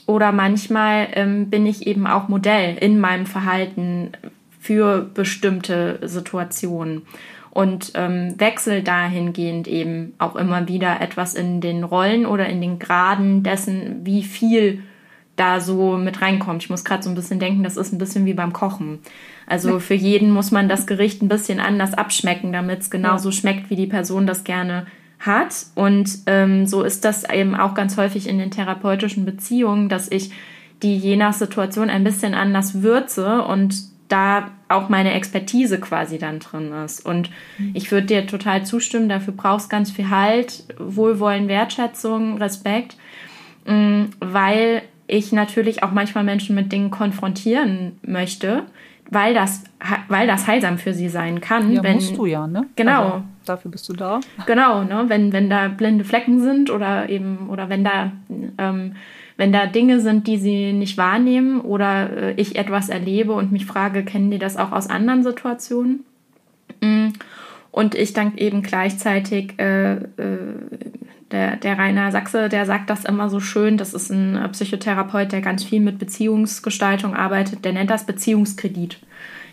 Speaker 1: Oder manchmal ähm, bin ich eben auch Modell in meinem Verhalten für bestimmte Situationen und ähm, wechsel dahingehend eben auch immer wieder etwas in den Rollen oder in den Graden dessen, wie viel da so mit reinkommt. Ich muss gerade so ein bisschen denken, das ist ein bisschen wie beim Kochen. Also für jeden muss man das Gericht ein bisschen anders abschmecken, damit es genauso ja. schmeckt, wie die Person das gerne hat. Und ähm, so ist das eben auch ganz häufig in den therapeutischen Beziehungen, dass ich die je nach Situation ein bisschen anders würze und da auch meine Expertise quasi dann drin ist. Und mhm. ich würde dir total zustimmen, dafür brauchst ganz viel Halt, Wohlwollen, Wertschätzung, Respekt, mm, weil ich natürlich auch manchmal Menschen mit Dingen konfrontieren möchte, weil das, weil das heilsam für sie sein kann.
Speaker 2: Ja, wenn, musst du ja, ne?
Speaker 1: Genau. Also,
Speaker 2: dafür bist du da.
Speaker 1: Genau, ne? Wenn, wenn da blinde Flecken sind oder eben, oder wenn da, ähm, wenn da Dinge sind, die sie nicht wahrnehmen oder äh, ich etwas erlebe und mich frage, kennen die das auch aus anderen Situationen? Mm. Und ich dann eben gleichzeitig äh, äh, der, der Rainer Sachse, der sagt das immer so schön. Das ist ein äh, Psychotherapeut, der ganz viel mit Beziehungsgestaltung arbeitet. Der nennt das Beziehungskredit.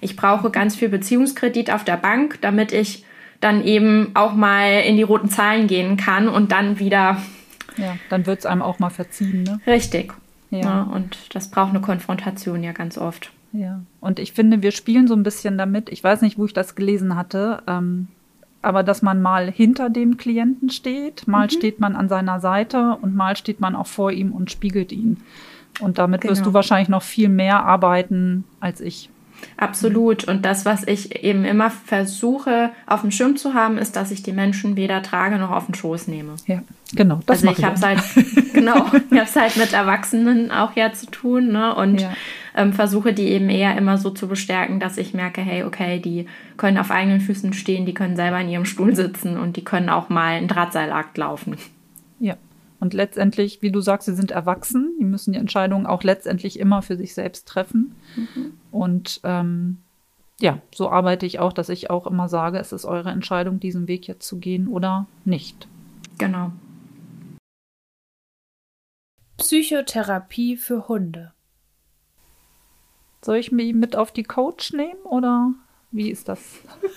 Speaker 1: Ich brauche ganz viel Beziehungskredit auf der Bank, damit ich dann eben auch mal in die roten Zahlen gehen kann und dann wieder.
Speaker 2: Ja, dann wird es einem auch mal verziehen, ne?
Speaker 1: Richtig. Ja. ja. Und das braucht eine Konfrontation ja ganz oft.
Speaker 2: Ja. Und ich finde, wir spielen so ein bisschen damit. Ich weiß nicht, wo ich das gelesen hatte. Ähm, aber dass man mal hinter dem Klienten steht, mal mhm. steht man an seiner Seite und mal steht man auch vor ihm und spiegelt ihn. Und damit genau. wirst du wahrscheinlich noch viel mehr arbeiten als ich.
Speaker 1: Absolut. Und das, was ich eben immer versuche auf dem Schirm zu haben, ist, dass ich die Menschen weder trage noch auf den Schoß nehme.
Speaker 2: Ja, genau.
Speaker 1: Das also ich habe es halt, genau, ich habe es halt mit Erwachsenen auch ja zu tun, ne? Und ja. ähm, versuche die eben eher immer so zu bestärken, dass ich merke, hey, okay, die können auf eigenen Füßen stehen, die können selber in ihrem Stuhl sitzen und die können auch mal einen Drahtseilakt laufen.
Speaker 2: Ja. Und letztendlich, wie du sagst, sie sind erwachsen, die müssen die Entscheidungen auch letztendlich immer für sich selbst treffen. Mhm. Und ähm, ja, so arbeite ich auch, dass ich auch immer sage, es ist eure Entscheidung, diesen Weg jetzt zu gehen oder nicht.
Speaker 1: Genau.
Speaker 3: Psychotherapie für Hunde.
Speaker 2: Soll ich mich mit auf die Coach nehmen oder wie ist das?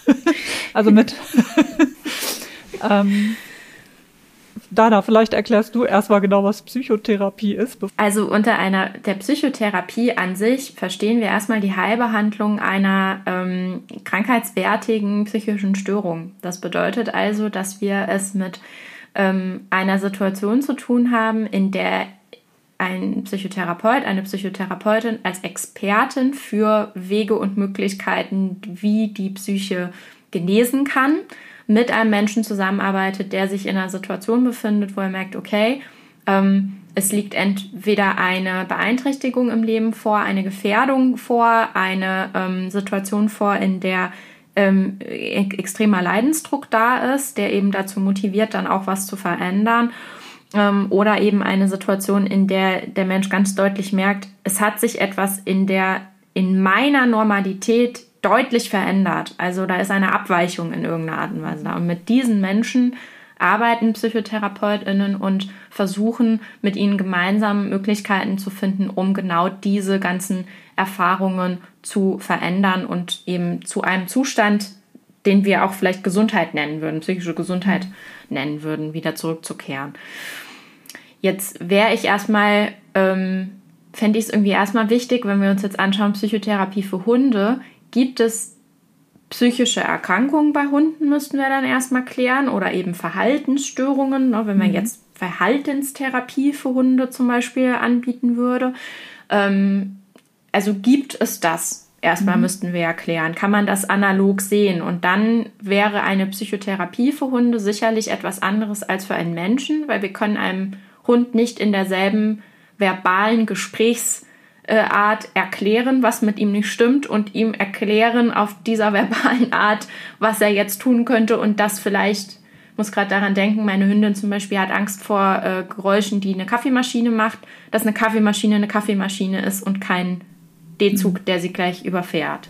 Speaker 2: also mit ähm, Dana, vielleicht erklärst du erstmal genau, was Psychotherapie ist.
Speaker 1: Also unter einer der Psychotherapie an sich verstehen wir erstmal die Heilbehandlung einer ähm, krankheitswertigen psychischen Störung. Das bedeutet also, dass wir es mit ähm, einer Situation zu tun haben, in der ein Psychotherapeut, eine Psychotherapeutin als Expertin für Wege und Möglichkeiten, wie die Psyche genesen kann, mit einem Menschen zusammenarbeitet, der sich in einer Situation befindet, wo er merkt, okay, ähm, es liegt entweder eine Beeinträchtigung im Leben vor, eine Gefährdung vor, eine ähm, Situation vor, in der ähm, extremer Leidensdruck da ist, der eben dazu motiviert, dann auch was zu verändern. Ähm, oder eben eine Situation, in der der Mensch ganz deutlich merkt, es hat sich etwas in der in meiner Normalität deutlich verändert. Also da ist eine Abweichung in irgendeiner Art und Weise da. Und mit diesen Menschen arbeiten PsychotherapeutInnen und versuchen mit ihnen gemeinsam Möglichkeiten zu finden, um genau diese ganzen Erfahrungen zu verändern und eben zu einem Zustand, den wir auch vielleicht Gesundheit nennen würden, psychische Gesundheit nennen würden, wieder zurückzukehren. Jetzt wäre ich erstmal, ähm, fände ich es irgendwie erstmal wichtig, wenn wir uns jetzt anschauen, Psychotherapie für Hunde, Gibt es psychische Erkrankungen bei Hunden, müssten wir dann erstmal klären, oder eben Verhaltensstörungen, ne, wenn man mhm. jetzt Verhaltenstherapie für Hunde zum Beispiel anbieten würde. Ähm, also gibt es das? Erstmal mhm. müssten wir erklären, kann man das analog sehen? Und dann wäre eine Psychotherapie für Hunde sicherlich etwas anderes als für einen Menschen, weil wir können einem Hund nicht in derselben verbalen Gesprächs- Art erklären, was mit ihm nicht stimmt und ihm erklären auf dieser verbalen Art, was er jetzt tun könnte und das vielleicht, muss gerade daran denken, meine Hündin zum Beispiel hat Angst vor äh, Geräuschen, die eine Kaffeemaschine macht, dass eine Kaffeemaschine eine Kaffeemaschine ist und kein D-Zug, der sie gleich überfährt.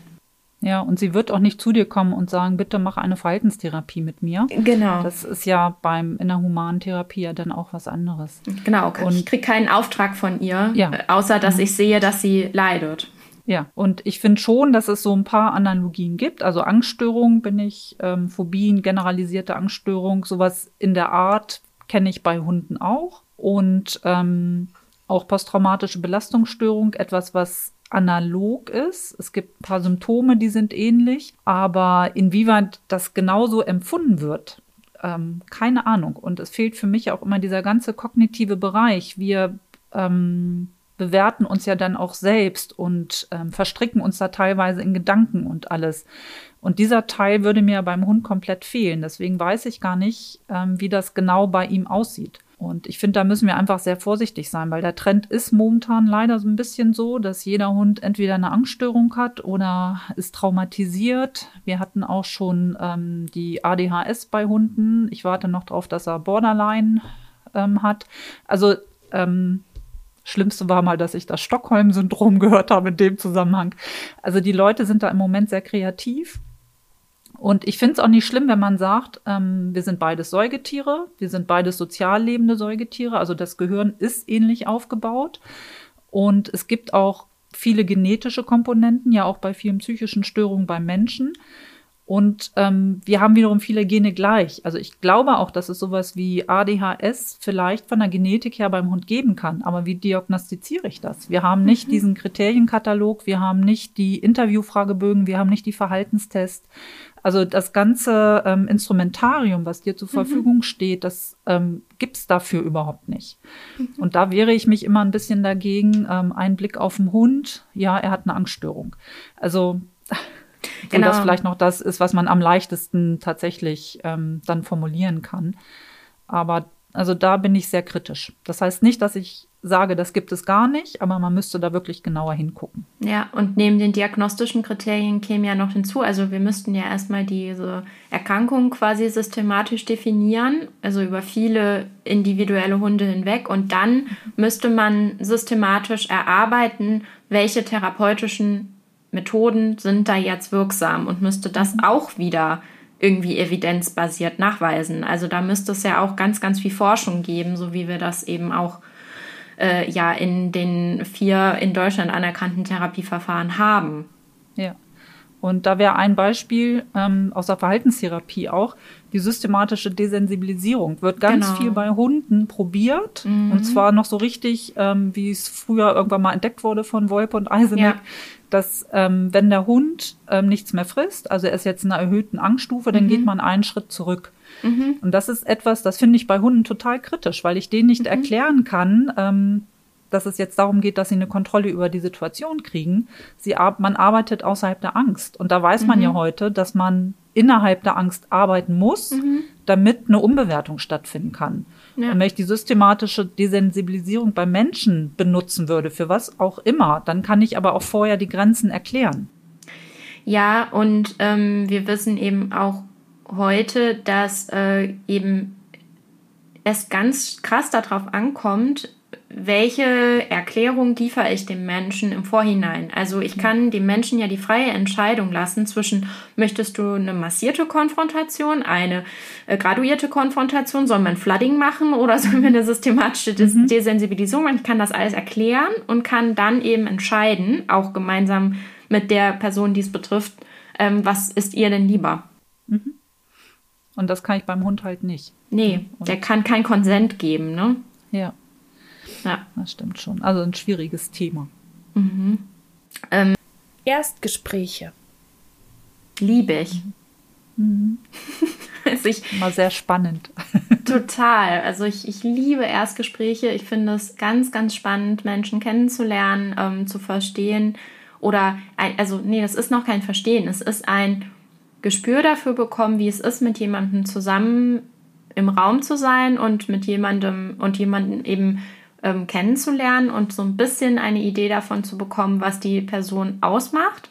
Speaker 2: Ja, und sie wird auch nicht zu dir kommen und sagen, bitte mach eine Verhaltenstherapie mit mir.
Speaker 1: Genau.
Speaker 2: Das ist ja beim in der Humanentherapie ja dann auch was anderes.
Speaker 1: Genau. Und ich kriege keinen Auftrag von ihr, ja. Äh, außer dass mhm. ich sehe, dass sie leidet.
Speaker 2: Ja, und ich finde schon, dass es so ein paar Analogien gibt. Also Angststörungen bin ich, ähm, Phobien, generalisierte Angststörung, sowas in der Art kenne ich bei Hunden auch. Und ähm, auch posttraumatische Belastungsstörung, etwas, was analog ist. Es gibt ein paar Symptome, die sind ähnlich, aber inwieweit das genauso empfunden wird, ähm, keine Ahnung. Und es fehlt für mich auch immer dieser ganze kognitive Bereich. Wir ähm, bewerten uns ja dann auch selbst und ähm, verstricken uns da teilweise in Gedanken und alles. Und dieser Teil würde mir beim Hund komplett fehlen. Deswegen weiß ich gar nicht, ähm, wie das genau bei ihm aussieht. Und ich finde, da müssen wir einfach sehr vorsichtig sein, weil der Trend ist momentan leider so ein bisschen so, dass jeder Hund entweder eine Angststörung hat oder ist traumatisiert. Wir hatten auch schon ähm, die ADHS bei Hunden. Ich warte noch darauf, dass er Borderline ähm, hat. Also ähm, Schlimmste war mal, dass ich das Stockholm-Syndrom gehört habe in dem Zusammenhang. Also die Leute sind da im Moment sehr kreativ und ich finde es auch nicht schlimm, wenn man sagt, ähm, wir sind beides Säugetiere, wir sind beides sozial lebende Säugetiere, also das Gehirn ist ähnlich aufgebaut. Und es gibt auch viele genetische Komponenten, ja auch bei vielen psychischen Störungen beim Menschen. Und ähm, wir haben wiederum viele Gene gleich. Also ich glaube auch, dass es sowas wie ADHS vielleicht von der Genetik her beim Hund geben kann. Aber wie diagnostiziere ich das? Wir haben nicht mhm. diesen Kriterienkatalog, wir haben nicht die Interviewfragebögen, wir haben nicht die Verhaltenstests. Also das ganze ähm, Instrumentarium, was dir zur mhm. Verfügung steht, das ähm, gibt's dafür überhaupt nicht. Mhm. Und da wehre ich mich immer ein bisschen dagegen. Ähm, ein Blick auf den Hund, ja, er hat eine Angststörung. Also genau. das vielleicht noch das ist, was man am leichtesten tatsächlich ähm, dann formulieren kann. Aber also da bin ich sehr kritisch. Das heißt nicht, dass ich sage, das gibt es gar nicht, aber man müsste da wirklich genauer hingucken.
Speaker 1: Ja, und neben den diagnostischen Kriterien käme ja noch hinzu, also wir müssten ja erstmal diese Erkrankung quasi systematisch definieren, also über viele individuelle Hunde hinweg und dann müsste man systematisch erarbeiten, welche therapeutischen Methoden sind da jetzt wirksam und müsste das mhm. auch wieder irgendwie evidenzbasiert nachweisen. Also da müsste es ja auch ganz, ganz viel Forschung geben, so wie wir das eben auch äh, ja in den vier in Deutschland anerkannten Therapieverfahren haben.
Speaker 2: Ja. Und da wäre ein Beispiel ähm, aus der Verhaltenstherapie auch, die systematische Desensibilisierung wird ganz genau. viel bei Hunden probiert. Mhm. Und zwar noch so richtig, ähm, wie es früher irgendwann mal entdeckt wurde von Wolpe und Eisenach, ja. dass ähm, wenn der Hund ähm, nichts mehr frisst, also er ist jetzt in einer erhöhten Angststufe, dann mhm. geht man einen Schritt zurück. Mhm. Und das ist etwas, das finde ich bei Hunden total kritisch, weil ich denen nicht mhm. erklären kann, ähm, dass es jetzt darum geht, dass sie eine Kontrolle über die Situation kriegen. Sie, man arbeitet außerhalb der Angst. Und da weiß man mhm. ja heute, dass man innerhalb der Angst arbeiten muss, mhm. damit eine Umbewertung stattfinden kann. Ja. Und wenn ich die systematische Desensibilisierung bei Menschen benutzen würde, für was auch immer, dann kann ich aber auch vorher die Grenzen erklären.
Speaker 1: Ja, und ähm, wir wissen eben auch heute, dass äh, eben es ganz krass darauf ankommt, welche Erklärung liefere ich dem Menschen im Vorhinein? Also ich kann dem Menschen ja die freie Entscheidung lassen zwischen, möchtest du eine massierte Konfrontation, eine äh, graduierte Konfrontation, soll man Flooding machen oder sollen wir eine systematische Des mhm. Desensibilisierung machen? Ich kann das alles erklären und kann dann eben entscheiden, auch gemeinsam mit der Person, die es betrifft, ähm, was ist ihr denn lieber?
Speaker 2: Mhm. Und das kann ich beim Hund halt nicht.
Speaker 1: Nee, und der kann kein Konsent geben, ne?
Speaker 2: Ja. Ja. Das stimmt schon. Also ein schwieriges Thema.
Speaker 1: Mhm. Ähm,
Speaker 3: Erstgespräche.
Speaker 1: Liebe ich.
Speaker 2: Mhm. also ich Mal sehr spannend.
Speaker 1: total. Also ich, ich liebe Erstgespräche. Ich finde es ganz, ganz spannend, Menschen kennenzulernen, ähm, zu verstehen. Oder, ein, also, nee, das ist noch kein Verstehen. Es ist ein Gespür dafür bekommen, wie es ist, mit jemandem zusammen im Raum zu sein und mit jemandem und jemanden eben ähm, kennenzulernen und so ein bisschen eine Idee davon zu bekommen, was die Person ausmacht.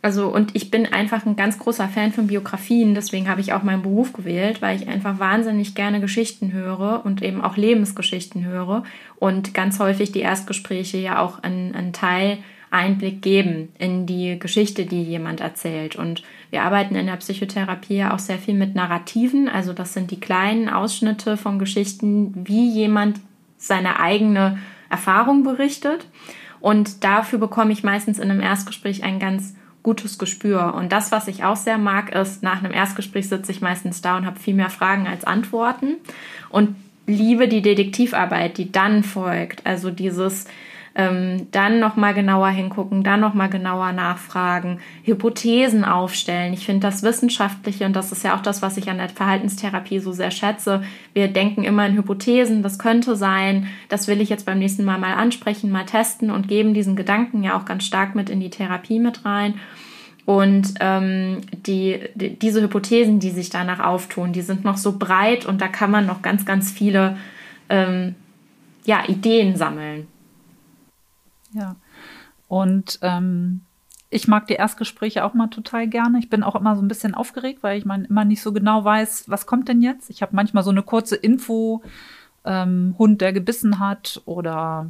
Speaker 1: Also, und ich bin einfach ein ganz großer Fan von Biografien, deswegen habe ich auch meinen Beruf gewählt, weil ich einfach wahnsinnig gerne Geschichten höre und eben auch Lebensgeschichten höre und ganz häufig die Erstgespräche ja auch einen, einen Teil Einblick geben in die Geschichte, die jemand erzählt. Und wir arbeiten in der Psychotherapie ja auch sehr viel mit Narrativen, also das sind die kleinen Ausschnitte von Geschichten, wie jemand seine eigene Erfahrung berichtet. Und dafür bekomme ich meistens in einem Erstgespräch ein ganz gutes Gespür. Und das, was ich auch sehr mag, ist, nach einem Erstgespräch sitze ich meistens da und habe viel mehr Fragen als Antworten und liebe die Detektivarbeit, die dann folgt. Also dieses, ähm, dann nochmal genauer hingucken, dann nochmal genauer nachfragen, Hypothesen aufstellen. Ich finde das Wissenschaftliche und das ist ja auch das, was ich an der Verhaltenstherapie so sehr schätze. Wir denken immer in Hypothesen, das könnte sein, das will ich jetzt beim nächsten Mal mal ansprechen, mal testen und geben diesen Gedanken ja auch ganz stark mit in die Therapie mit rein. Und ähm, die, die, diese Hypothesen, die sich danach auftun, die sind noch so breit und da kann man noch ganz, ganz viele ähm, ja, Ideen sammeln.
Speaker 2: Ja. Und ähm, ich mag die Erstgespräche auch mal total gerne. Ich bin auch immer so ein bisschen aufgeregt, weil ich mein, immer nicht so genau weiß, was kommt denn jetzt. Ich habe manchmal so eine kurze Info, ähm, Hund, der gebissen hat oder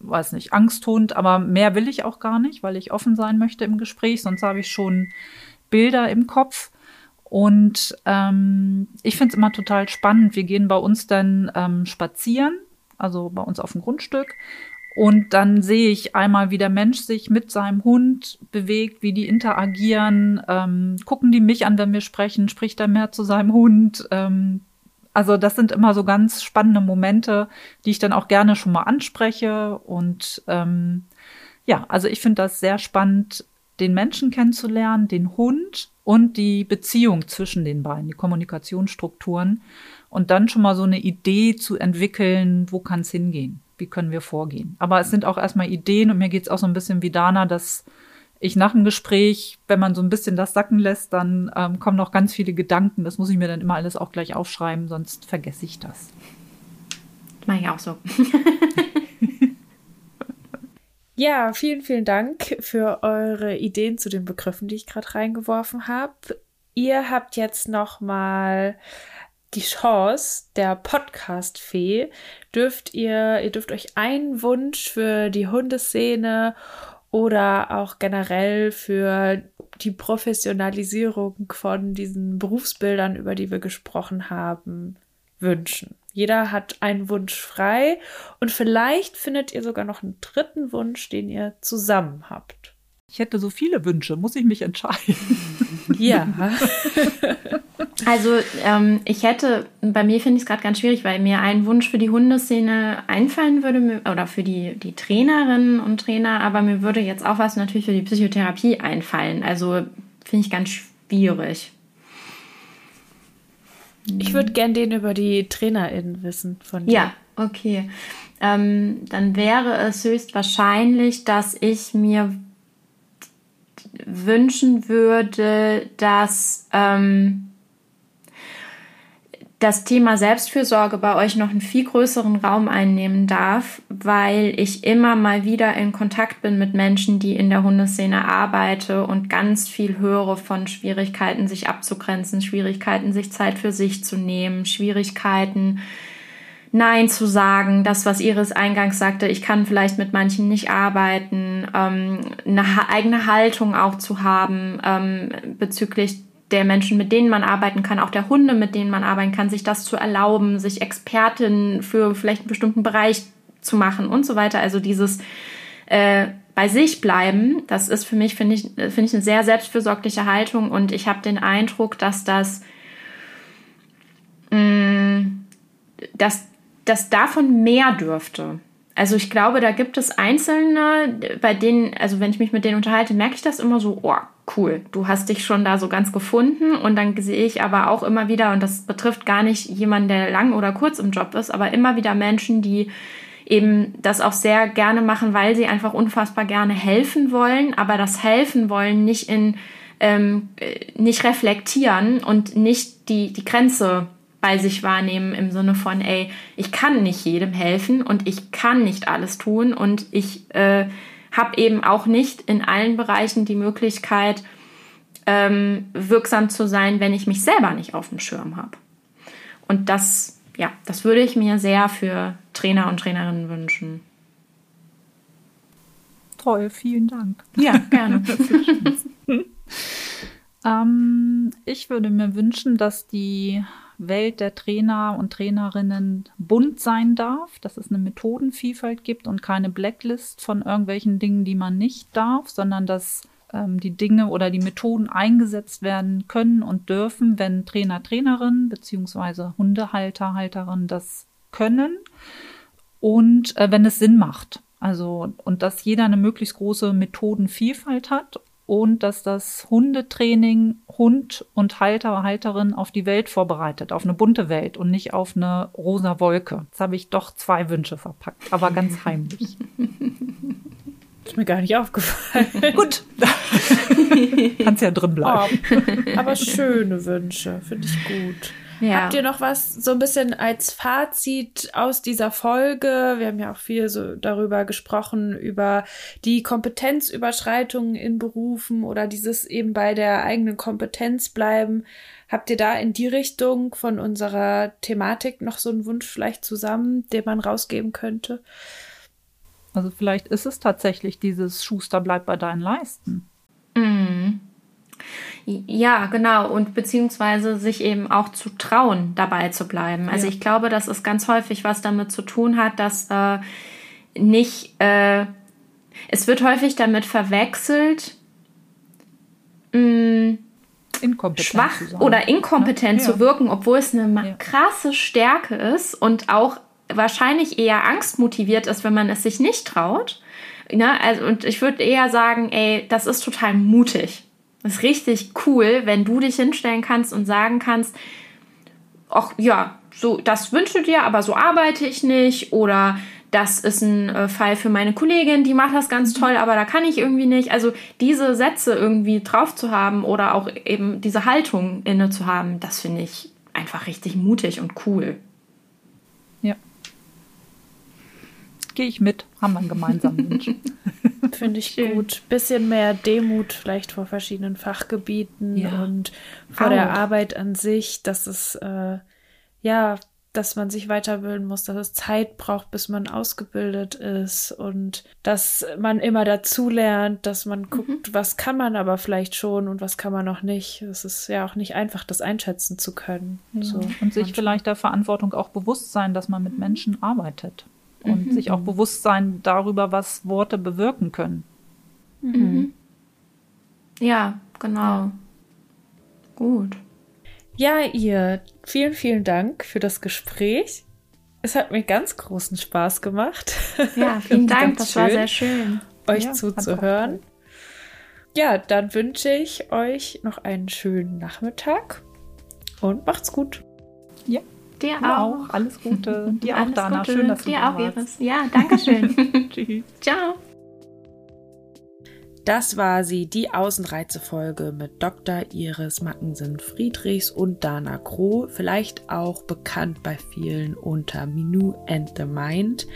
Speaker 2: weiß nicht, Angsthund, aber mehr will ich auch gar nicht, weil ich offen sein möchte im Gespräch, sonst habe ich schon Bilder im Kopf. Und ähm, ich finde es immer total spannend. Wir gehen bei uns dann ähm, spazieren, also bei uns auf dem Grundstück. Und dann sehe ich einmal, wie der Mensch sich mit seinem Hund bewegt, wie die interagieren. Ähm, gucken die mich an, wenn wir sprechen? Spricht er mehr zu seinem Hund? Ähm, also das sind immer so ganz spannende Momente, die ich dann auch gerne schon mal anspreche. Und ähm, ja, also ich finde das sehr spannend, den Menschen kennenzulernen, den Hund und die Beziehung zwischen den beiden, die Kommunikationsstrukturen und dann schon mal so eine Idee zu entwickeln, wo kann es hingehen wie können wir vorgehen. Aber es sind auch erstmal Ideen und mir geht es auch so ein bisschen wie Dana, dass ich nach dem Gespräch, wenn man so ein bisschen das sacken lässt, dann ähm, kommen noch ganz viele Gedanken. Das muss ich mir dann immer alles auch gleich aufschreiben, sonst vergesse ich das.
Speaker 1: Mache ich auch so.
Speaker 3: ja, vielen, vielen Dank für eure Ideen zu den Begriffen, die ich gerade reingeworfen habe. Ihr habt jetzt noch mal die Chance der Podcast-Fee dürft ihr, ihr dürft euch einen Wunsch für die Hundeszene oder auch generell für die Professionalisierung von diesen Berufsbildern, über die wir gesprochen haben, wünschen. Jeder hat einen Wunsch frei und vielleicht findet ihr sogar noch einen dritten Wunsch, den ihr zusammen habt.
Speaker 2: Ich hätte so viele Wünsche, muss ich mich entscheiden?
Speaker 3: Ja.
Speaker 1: also ähm, ich hätte, bei mir finde ich es gerade ganz schwierig, weil mir ein Wunsch für die Hundeszene einfallen würde, oder für die, die Trainerinnen und Trainer, aber mir würde jetzt auch was natürlich für die Psychotherapie einfallen. Also finde ich ganz schwierig.
Speaker 3: Ich würde gern den über die TrainerInnen wissen von dir.
Speaker 1: Ja, okay. Ähm, dann wäre es höchstwahrscheinlich, dass ich mir wünschen würde, dass ähm, das Thema Selbstfürsorge bei euch noch einen viel größeren Raum einnehmen darf, weil ich immer mal wieder in Kontakt bin mit Menschen, die in der Hundeszene arbeiten und ganz viel höre von Schwierigkeiten, sich abzugrenzen, Schwierigkeiten, sich Zeit für sich zu nehmen, Schwierigkeiten, Nein zu sagen, das, was Iris eingangs sagte, ich kann vielleicht mit manchen nicht arbeiten, ähm, eine eigene Haltung auch zu haben ähm, bezüglich der Menschen, mit denen man arbeiten kann, auch der Hunde, mit denen man arbeiten kann, sich das zu erlauben, sich Expertin für vielleicht einen bestimmten Bereich zu machen und so weiter. Also dieses äh, bei sich bleiben, das ist für mich, finde ich, finde ich eine sehr selbstfürsorgliche Haltung und ich habe den Eindruck, dass das, mh, mm, dass, dass davon mehr dürfte. Also ich glaube, da gibt es Einzelne, bei denen, also wenn ich mich mit denen unterhalte, merke ich das immer so, oh, cool, du hast dich schon da so ganz gefunden. Und dann sehe ich aber auch immer wieder, und das betrifft gar nicht jemanden, der lang oder kurz im Job ist, aber immer wieder Menschen, die eben das auch sehr gerne machen, weil sie einfach unfassbar gerne helfen wollen, aber das Helfen wollen nicht in ähm, nicht reflektieren und nicht die, die Grenze bei sich wahrnehmen im Sinne von, ey, ich kann nicht jedem helfen und ich kann nicht alles tun und ich äh, habe eben auch nicht in allen Bereichen die Möglichkeit, ähm, wirksam zu sein, wenn ich mich selber nicht auf dem Schirm habe. Und das, ja, das würde ich mir sehr für Trainer und Trainerinnen wünschen.
Speaker 2: Toll, vielen Dank.
Speaker 1: Ja, gerne.
Speaker 2: ähm, ich würde mir wünschen, dass die Welt der Trainer und Trainerinnen bunt sein darf, dass es eine Methodenvielfalt gibt und keine Blacklist von irgendwelchen Dingen, die man nicht darf, sondern dass ähm, die Dinge oder die Methoden eingesetzt werden können und dürfen, wenn Trainer, Trainerinnen bzw. Hundehalter, Halterinnen das können und äh, wenn es Sinn macht. Also, und dass jeder eine möglichst große Methodenvielfalt hat und dass das Hundetraining Hund und Halter, Halterin auf die Welt vorbereitet, auf eine bunte Welt und nicht auf eine rosa Wolke. Jetzt habe ich doch zwei Wünsche verpackt, aber ganz heimlich.
Speaker 3: Ist mir gar nicht aufgefallen.
Speaker 2: Gut. Kannst ja drin bleiben.
Speaker 3: Oh, aber schöne Wünsche, finde ich gut. Ja. Habt ihr noch was so ein bisschen als Fazit aus dieser Folge? Wir haben ja auch viel so darüber gesprochen, über die Kompetenzüberschreitungen in Berufen oder dieses eben bei der eigenen Kompetenz bleiben. Habt ihr da in die Richtung von unserer Thematik noch so einen Wunsch vielleicht zusammen, den man rausgeben könnte?
Speaker 2: Also vielleicht ist es tatsächlich dieses Schuster bleibt bei deinen Leisten.
Speaker 1: Mhm. Ja, genau. Und beziehungsweise sich eben auch zu trauen, dabei zu bleiben. Also ja. ich glaube, das ist ganz häufig was damit zu tun hat, dass äh, nicht, äh, es wird häufig damit verwechselt, mh, mm, schwach oder inkompetent ja. zu wirken, obwohl es eine ja. krasse Stärke ist und auch wahrscheinlich eher angstmotiviert ist, wenn man es sich nicht traut. Ne? Also, und ich würde eher sagen, ey, das ist total mutig. Ist richtig cool, wenn du dich hinstellen kannst und sagen kannst, ach ja, so, das wünsche dir, aber so arbeite ich nicht. Oder das ist ein äh, Fall für meine Kollegin, die macht das ganz toll, aber da kann ich irgendwie nicht. Also diese Sätze irgendwie drauf zu haben oder auch eben diese Haltung inne zu haben, das finde ich einfach richtig mutig und cool.
Speaker 2: Gehe ich mit, haben wir einen gemeinsamen Wunsch.
Speaker 3: Finde ich Schön. gut. Bisschen mehr Demut vielleicht vor verschiedenen Fachgebieten ja. und vor Auch. der Arbeit an sich, dass es äh, ja, dass man sich weiterbilden muss, dass es Zeit braucht, bis man ausgebildet ist und dass man immer dazulernt, dass man mhm. guckt, mhm. was kann man aber vielleicht schon und was kann man noch nicht. Es ist ja auch nicht einfach, das einschätzen zu können.
Speaker 2: Ja. So, und sich vielleicht der Verantwortung auch bewusst sein, dass man mit Menschen arbeitet und mhm. sich auch bewusst sein darüber, was Worte bewirken können.
Speaker 1: Mhm. Ja, genau. Gut.
Speaker 4: Ja, ihr, vielen, vielen Dank für das Gespräch. Es hat mir ganz großen Spaß gemacht.
Speaker 1: Ja, vielen Dank, das war sehr schön.
Speaker 4: Euch ja, zuzuhören. Ja, dann wünsche ich euch noch einen schönen Nachmittag und macht's gut.
Speaker 2: Ja.
Speaker 1: Dir auch. auch.
Speaker 2: Alles Gute.
Speaker 1: Dir auch, Dana. Gute. Schön, dass du Dir auch, Iris. Ja, danke schön. Tschüss. Ciao.
Speaker 4: Das war sie, die Außenreize-Folge mit Dr. Iris Mackensen-Friedrichs und Dana Kroh, vielleicht auch bekannt bei vielen unter Minu and the Mind.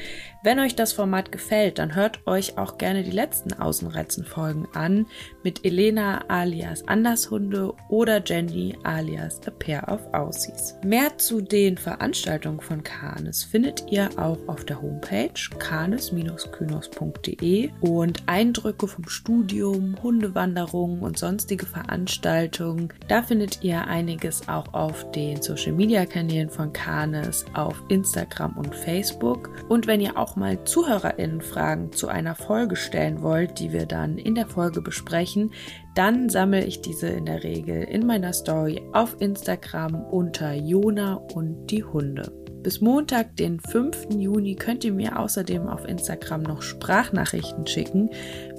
Speaker 4: Wenn euch das Format gefällt, dann hört euch auch gerne die letzten Außenreizen-Folgen an mit Elena alias Andershunde oder Jenny alias A Pair of Aussies. Mehr zu den Veranstaltungen von Kanes findet ihr auch auf der Homepage kanes-kynos.de und Eindrücke vom Studium, Hundewanderungen und sonstige Veranstaltungen. Da findet ihr einiges auch auf den Social Media Kanälen von Kanes auf Instagram und Facebook. Und wenn ihr auch auch mal ZuhörerInnen-Fragen zu einer Folge stellen wollt, die wir dann in der Folge besprechen, dann sammle ich diese in der Regel in meiner Story auf Instagram unter Jona und die Hunde. Bis Montag, den 5. Juni, könnt ihr mir außerdem auf Instagram noch Sprachnachrichten schicken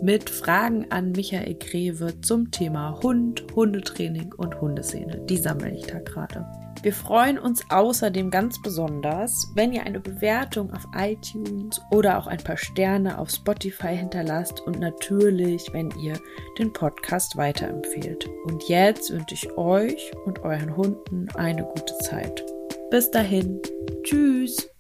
Speaker 4: mit Fragen an Michael Greve zum Thema Hund, Hundetraining und Hundeszene. Die sammle ich da gerade. Wir freuen uns außerdem ganz besonders, wenn ihr eine Bewertung auf iTunes oder auch ein paar Sterne auf Spotify hinterlasst und natürlich, wenn ihr den Podcast weiterempfehlt. Und jetzt wünsche ich euch und euren Hunden eine gute Zeit. Bis dahin, tschüss.